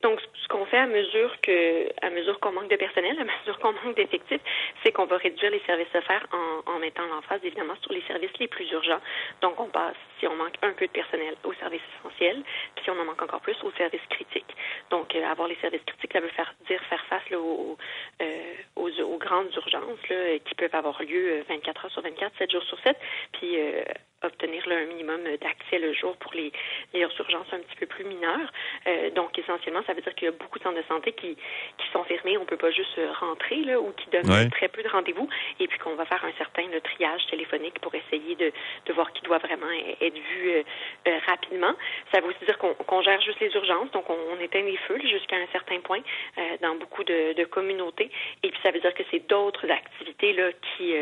Donc, qu'on fait à mesure que, à mesure qu'on manque de personnel, à mesure qu'on manque d'effectifs, c'est qu'on va réduire les services offerts en, en mettant l'emphase évidemment sur les services les plus urgents. Donc, on passe, si on manque un peu de personnel, aux services essentiels, puis si on en manque encore plus, aux services critiques. Donc, euh, avoir les services critiques, ça veut faire dire faire face là, aux, euh, aux, aux, grandes urgences là, qui peuvent avoir lieu 24 euh, heures sur 24, 7 jours sur 7, puis euh, obtenir là, un minimum d'accès le jour pour les, les urgences un petit peu plus mineures. Euh, donc, essentiellement, ça veut dire qu'il y a beaucoup de centres de santé qui, qui sont fermés. On peut pas juste rentrer là, ou qui donnent très peu de rendez-vous. Et puis qu'on va faire un certain le triage téléphonique pour essayer de, de voir qui doit vraiment être vu euh, euh, rapidement. Ça veut aussi dire qu'on gère juste les urgences. Donc, on, on éteint les feux jusqu'à un certain point euh, dans beaucoup de, de, communautés. Et puis, ça veut dire que c'est d'autres activités là, qui,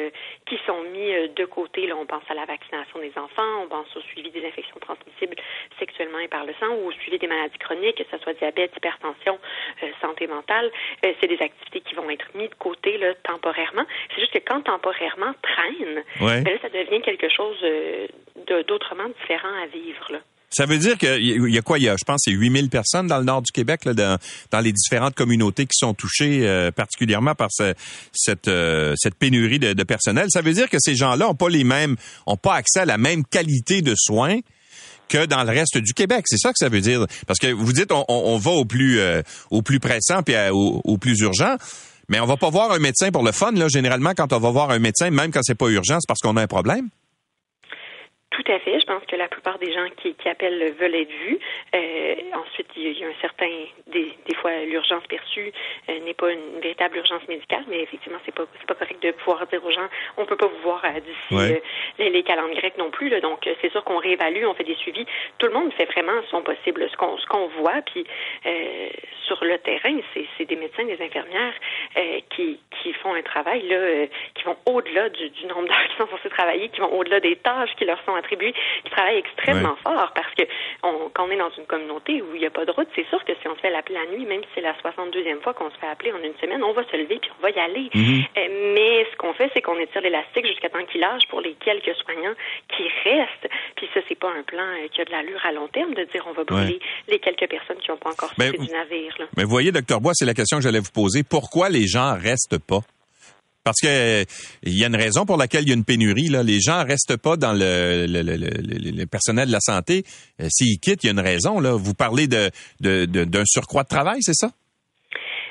qui sont mis de côté. Là, on pense à la vaccination des enfants, on pense au suivi des infections transmissibles sexuellement et par le sang ou au suivi des maladies chroniques, que ce soit diabète, hypertension, euh, santé mentale. Euh, c'est des activités qui vont être mises de côté là, temporairement. C'est juste que quand temporairement traîne, ben là, ça devient quelque chose euh, d'autrement différent à vivre. Là. Ça veut dire qu'il y a quoi? Il y a, je pense, c'est 8000 personnes dans le nord du Québec, là, dans, dans les différentes communautés qui sont touchées euh, particulièrement par ce, cette, euh, cette pénurie de, personnel. Ça veut dire que ces gens-là ont pas les mêmes, ont pas accès à la même qualité de soins que dans le reste du Québec. C'est ça que ça veut dire. Parce que vous dites, on, va au plus, euh, au plus pressant puis au, au, plus urgent. Mais on va pas voir un médecin pour le fun, là. Généralement, quand on va voir un médecin, même quand c'est pas urgent, c'est parce qu'on a un problème. Tout à fait. Je pense que la plupart des gens qui, qui appellent veulent être vus. Euh, ensuite, il y a un certain, des, des fois, l'urgence perçue euh, n'est pas une véritable urgence médicale, mais effectivement, c'est pas c'est pas correct de pouvoir dire aux gens, on peut pas vous voir euh, d'ici Ouais. les, les calendes grecques non plus. Là. Donc, euh, c'est sûr qu'on réévalue, on fait des suivis. Tout le monde fait vraiment son possible. Ce qu'on ce qu'on voit, puis euh, sur le terrain, c'est des médecins, des infirmières euh, qui qui font un travail là, euh, qui vont au-delà du, du nombre d'heures qu'ils sont censés travailler, qui vont au-delà des tâches qui leur sont attribuées, qui travaillent extrêmement fort parce que on, quand on est dans une communauté où il n'y a pas de route, c'est sûr que si on se fait l'appeler la nuit, même si c'est la 62e fois qu'on se fait appeler en une semaine, on va se lever puis on va y aller. Euh, mais ce qu'on fait, c'est qu'on étire l'élastique jusqu'à temps qu'il lâche pour les quelques soignants qui restent. Puis ça, c'est pas un plan euh, qui a de l'allure à long terme de dire on va brûler les quelques personnes qui n'ont pas encore Ben, sauté du navire. Mais voyez, docteur Bois, c'est la question que j'allais vous poser. Pourquoi les gens restent pas? Parce que il y a une raison pour laquelle il y a une pénurie. Là. Les gens restent pas dans le, le, le, personnel de la santé. Euh, S'ils quittent, il y a une raison. Là. Vous parlez de, de, de- d'un surcroît de travail, c'est ça?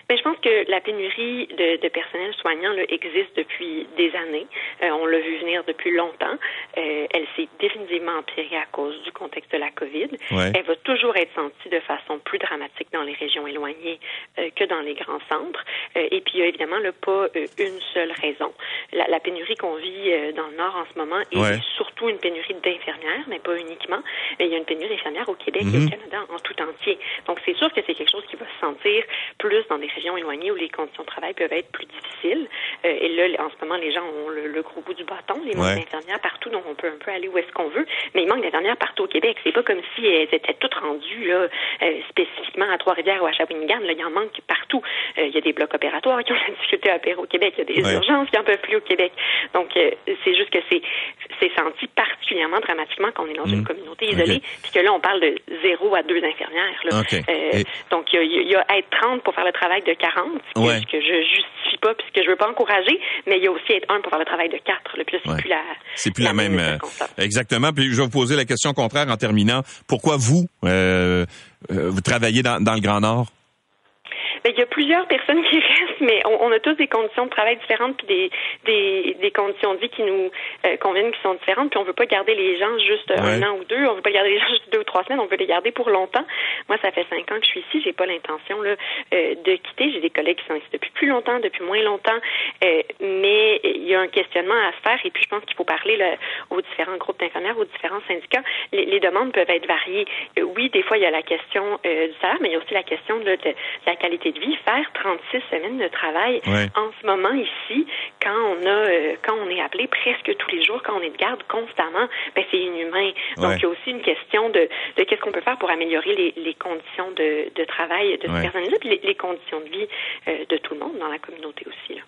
Mais je pense que la pénurie de, de personnel soignant là, existe depuis des années. Euh, on l'a vu venir depuis longtemps. Euh, elle s'est définitivement empirée à cause du contexte de la COVID. Ouais. Elle va toujours être sentie de façon plus dramatique dans les régions éloignées euh, que dans les grands centres. Euh, et puis, il y a évidemment là, pas euh, une seule raison. La, la pénurie qu'on vit euh, dans le Nord en ce moment est Ouais. surtout une pénurie d'infirmières, mais pas uniquement. Mais il y a une pénurie d'infirmières au Québec et Mhm. au Canada en tout entier. Donc, c'est sûr que c'est quelque chose qui va se sentir plus dans des régions éloignées où les conditions de travail peuvent être plus difficiles. Euh, et là, en ce moment, les gens ont le, le gros bout du bâton. Les manque Ouais. d'infirmières partout, donc on peut un peu aller où est-ce qu'on veut. Mais il manque d'infirmières partout au Québec. C'est pas comme si elles étaient toutes rendues là, euh, spécifiquement à Trois-Rivières ou à Shawinigan. Là, il y en manque partout. Euh, il y a des blocs opératoires qui ont la difficulté à opérer au Québec. Il y a des Ouais. urgences qui en peuvent plus au Québec. Donc, c'est juste que c'est c'est senti particulièrement dramatiquement quand on est dans une communauté isolée, puis que là, on parle de zéro à deux infirmières. Là. Et- Donc, il y, a, il y a être 30 pour faire le travail de 40, ce que, Ouais. ce que je justifie pas, puis que je veux pas encourager, mais il y a aussi être 1 pour faire le travail de 4. Là, là, c'est Ouais. plus la C'est plus la, même. euh, circonstance. exactement. Puis je vais vous poser la question contraire en terminant. Pourquoi vous, euh, euh, vous travaillez dans, dans le Grand Nord? Ben, il y a plusieurs personnes qui restent, mais on, on a tous des conditions de travail différentes puis des, des, des conditions de vie qui nous euh, conviennent, qui sont différentes. Puis on veut pas garder les gens juste euh, un an ou deux. On veut pas garder les gens juste deux ou trois semaines. On veut les garder pour longtemps. Moi, ça fait cinq ans que je suis ici. J'ai pas l'intention là euh, de quitter. J'ai des collègues qui sont ici depuis plus longtemps, depuis moins longtemps. Euh, mais il y a un questionnement à se faire. Et puis je pense qu'il faut parler là, aux différents groupes d'infirmières, aux différents syndicats. Les, les demandes peuvent être variées. Euh, oui, des fois il y a la question euh, du salaire, mais il y a aussi la question là, de, de la qualité de vie. Faire 36 semaines de travail Ouais. en ce moment ici, quand on a, euh, quand on est appelé presque tous les jours, quand on est de garde constamment, ben c'est inhumain. Donc Ouais. il y a aussi une question de, de qu'est-ce qu'on peut faire pour améliorer les, les conditions de, de travail de ces personnes-là, puis les, les conditions de vie euh, de tout le monde dans la communauté aussi. Là.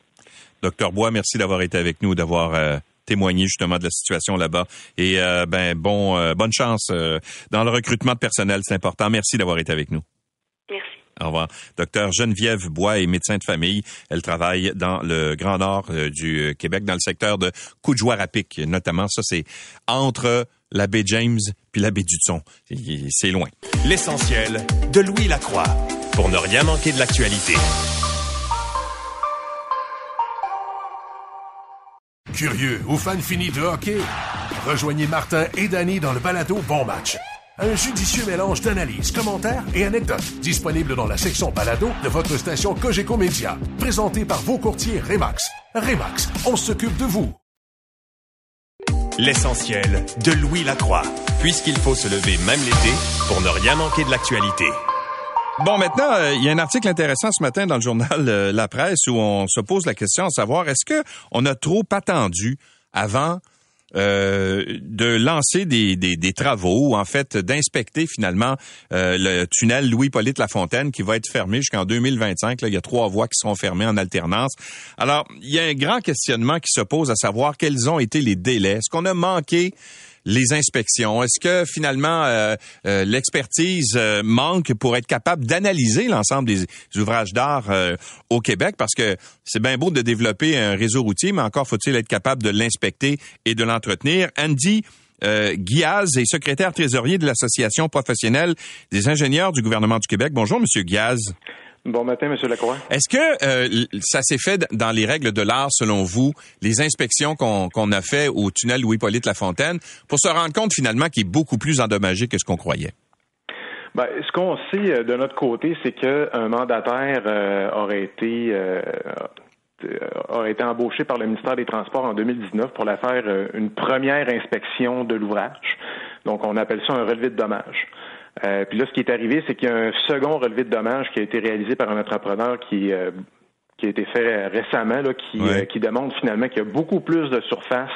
Docteur Bois, merci d'avoir été avec nous, d'avoir euh, témoigné justement de la situation là-bas. Et euh, ben bon, euh, bonne chance euh, dans le recrutement de personnel, c'est important. Merci d'avoir été avec nous. Au revoir. Docteur Geneviève Bois est médecin de famille. Elle travaille dans le Grand Nord euh, du Québec, dans le secteur de Coudjoie-Rapic, notamment. Ça, c'est entre la baie James puis la baie du Thon. C'est- C'est loin. L'essentiel de Louis Lacroix pour ne rien manquer de l'actualité. Curieux ou fan fini de hockey? Rejoignez Martin et Danny dans le balado Bon Match. Un judicieux mélange d'analyses, commentaires et anecdotes disponible dans la section balado de votre station Cogeco Média. Présenté par vos courtiers Remax. Remax, on s'occupe de vous. L'essentiel de Louis Lacroix, puisqu'il faut se lever même l'été pour ne rien manquer de l'actualité. Bon, maintenant, euh, il y a un article intéressant ce matin dans le journal euh, La Presse où on se pose la question de savoir est-ce que on a trop attendu avant euh, de lancer des, des, travaux, en fait d'inspecter finalement euh, le tunnel Louis-Polyte Lafontaine qui va être fermé jusqu'en 2025. Là, il y a trois voies qui seront fermées en alternance. Alors, il y a un grand questionnement qui se pose à savoir quels ont été les délais. Est-ce qu'on a manqué les inspections? Est-ce que finalement euh, euh, l'expertise euh, manque pour être capable d'analyser l'ensemble des, ouvrages d'art au Québec? Parce que c'est bien beau de développer un réseau routier, mais encore faut-il être capable de l'inspecter et de l'entretenir. Andy euh, est secrétaire trésorier de l'Association professionnelle des ingénieurs du gouvernement du Québec. Bonjour, Monsieur Guiaz. Bon matin, Monsieur Lacroix. Est-ce que euh, ça s'est fait dans les règles de l'art, selon vous, les inspections qu'on a fait au tunnel Louis-Polyte Lafontaine, pour se rendre compte finalement qu'il est beaucoup plus endommagé que ce qu'on croyait? Ben, ce qu'on sait euh, de notre côté, c'est qu'un mandataire euh, aurait été aurait été embauché par le ministère des Transports en 2019 pour la faire une première inspection de l'ouvrage. Donc, on appelle ça un relevé de dommages. Euh, puis là, ce qui est arrivé, c'est qu'il y a un second relevé de dommages qui a été réalisé par un entrepreneur qui, euh, qui a été fait récemment, là, qui, euh, qui démontre finalement qu'il y a beaucoup plus de surface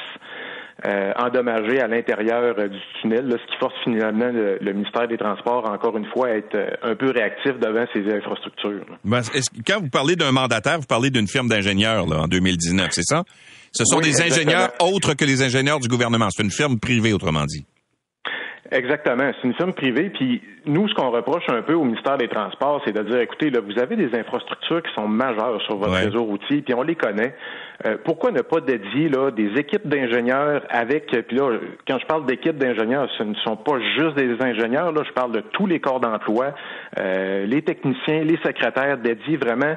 endommagée à l'intérieur du tunnel, ce qui force finalement le, ministère des Transports, encore une fois, à être un peu réactif devant ces infrastructures. Ben, quand vous parlez d'un mandataire, vous parlez d'une firme d'ingénieurs en 2019, c'est ça? Ce sont des ingénieurs autres que les ingénieurs du gouvernement. C'est une firme privée, autrement dit. Exactement. C'est une firme privée. Puis nous, ce qu'on reproche un peu au ministère des Transports, c'est de dire, écoutez, là, vous avez des infrastructures qui sont majeures sur votre réseau routier, puis on les connaît. Euh, pourquoi ne pas dédier là des équipes d'ingénieurs avec puis là, quand je parle d'équipes d'ingénieurs, ce ne sont pas juste des ingénieurs. Là, je parle de tous les corps d'emploi, euh, les techniciens, les secrétaires, dédier vraiment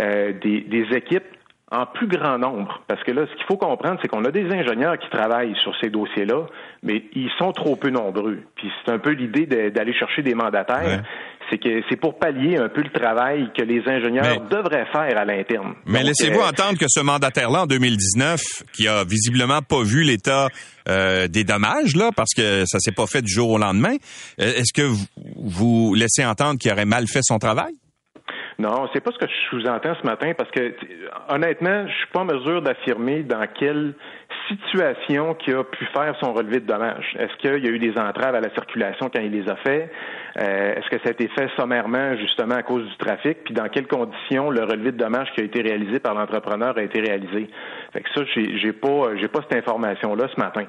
euh, des, des équipes en plus grand nombre. Parce que là, ce qu'il faut comprendre, c'est qu'on a des ingénieurs qui travaillent sur ces dossiers-là, mais ils sont trop peu nombreux. Puis c'est un peu l'idée d'aller chercher des mandataires. C'est que c'est pour pallier un peu le travail que les ingénieurs devraient faire à l'interne. Mais laissez-vous euh, entendre que ce mandataire-là, en 2019, qui a visiblement pas vu l'état euh, des dommages, là, parce que ça s'est pas fait du jour au lendemain, euh, est-ce que vous laissez entendre qu'il aurait mal fait son travail? Non, c'est pas ce que je sous-entends ce matin parce que honnêtement, je suis pas en mesure d'affirmer dans quelle situation qui a pu faire son relevé de dommages. Est-ce qu'il y a eu des entraves à la circulation quand il les a fait? Euh, est-ce que ça a été fait sommairement justement à cause du trafic? Puis dans quelles conditions le relevé de dommages qui a été réalisé par l'entrepreneur a été réalisé? Fait que ça, j'ai pas j'ai pas cette information-là ce matin.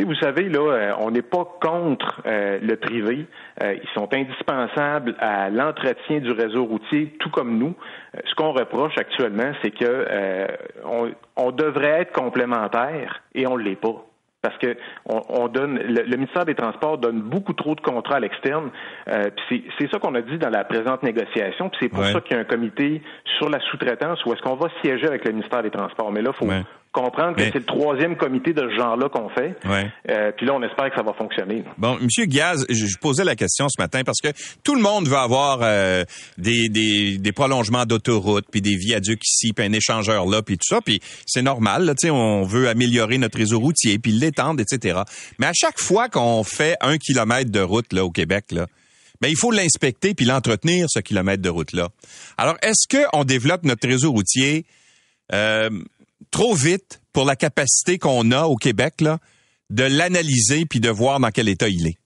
vous savez, là, euh, on n'est pas contre euh, le privé. ils sont indispensables à l'entretien du réseau routier, tout comme nous. ce qu'on reproche actuellement, c'est que on, on devrait être complémentaires et on ne l'est pas parce que on, donne le, ministère des Transports donne beaucoup trop de contrats à l'externe. Euh, c'est ça qu'on a dit dans la présente négociation. Puis c'est pour ça qu'il y a un comité sur la sous-traitance où est-ce qu'on va siéger avec le ministère des Transports. Mais là, faut comprendre que c'est le troisième comité de ce genre-là qu'on fait. Euh, puis là, on espère que ça va fonctionner. Bon, Monsieur Gaz, je, posais la question ce matin parce que tout le monde veut avoir euh, des, des, des, prolongements d'autoroute, puis des viaducs ici, puis un échangeur là, puis tout ça. Puis c'est normal, là, on veut améliorer notre réseau routier, puis l'étendre, etc. Mais à chaque fois qu'on fait un kilomètre de route là au Québec, là, ben, il faut l'inspecter puis l'entretenir, ce kilomètre de route-là. Alors, est-ce qu'on développe notre réseau routier euh, trop vite pour la capacité qu'on a au Québec là, de l'analyser puis de voir dans quel état il est.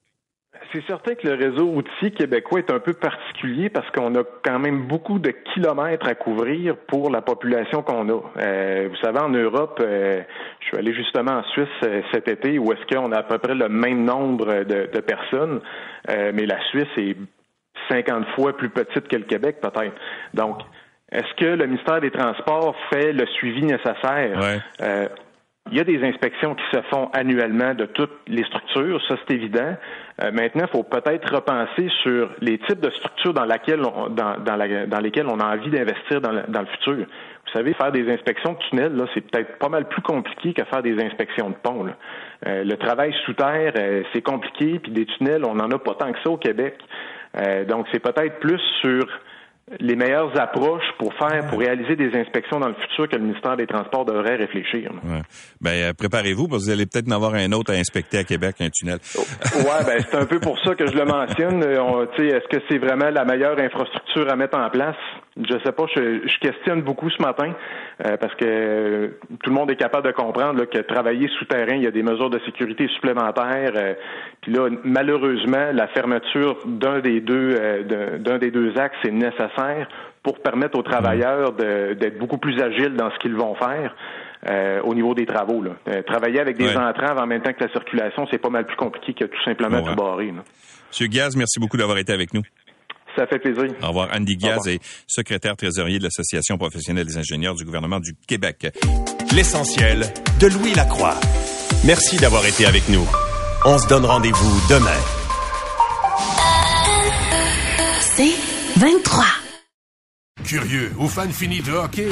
C'est certain que le réseau routier québécois est un peu particulier parce qu'on a quand même beaucoup de kilomètres à couvrir pour la population qu'on a. Euh, vous savez, en Europe, euh, je suis allé justement en Suisse euh, cet été où est-ce qu'on a à peu près le même nombre de, de personnes, mais la Suisse est 50 fois plus petite que le Québec peut-être. Donc, est-ce que le ministère des Transports fait le suivi nécessaire? Euh, il y a des inspections qui se font annuellement de toutes les structures, ça c'est évident. Euh, maintenant, il faut peut-être repenser sur les types de structures dans, laquelle dans, dans, lesquelles on a envie d'investir dans, le futur. Vous savez, faire des inspections de tunnels, là, c'est peut-être pas mal plus compliqué que faire des inspections de ponts. Euh, le travail sous terre, c'est compliqué, puis des tunnels, on n'en a pas tant que ça au Québec. donc, c'est peut-être plus sur les meilleures approches pour faire, pour réaliser des inspections dans le futur que le ministère des Transports devrait réfléchir. Ouais. Ben, euh, préparez-vous parce que vous allez peut-être en avoir un autre à inspecter à Québec, un tunnel. ouais, ben, c'est un peu pour ça que je le mentionne. Euh, est-ce que c'est vraiment la meilleure infrastructure à mettre en place? Je sais pas, je, je questionne beaucoup ce matin euh, parce que tout le monde est capable de comprendre que travailler souterrain, il y a des mesures de sécurité supplémentaires. puis là, malheureusement, la fermeture d'un des deux d'un des deux axes est nécessaire pour permettre aux travailleurs d'être beaucoup plus agiles dans ce qu'ils vont faire. Euh, au niveau des travaux. Euh, travailler avec des entraves en même temps que la circulation, c'est pas mal plus compliqué que tout simplement tout barrer. Monsieur Gaz, merci beaucoup d'avoir été avec nous. Ça fait plaisir. Au revoir. Andy Gaz est secrétaire trésorier de l'Association professionnelle des ingénieurs du gouvernement du Québec. L'essentiel de Louis Lacroix. Merci d'avoir été avec nous. On se donne rendez-vous demain. C'est 23. Curieux ou fan fini de hockey?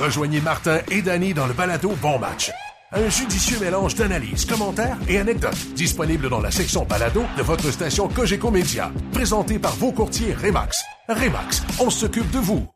Rejoignez Martin et Danny dans le balado Bon Match. Un judicieux mélange d'analyses, commentaires et anecdotes disponible dans la section balado de votre station Cogeco Média. Présenté par vos courtiers Remax. Remax, on s'occupe de vous.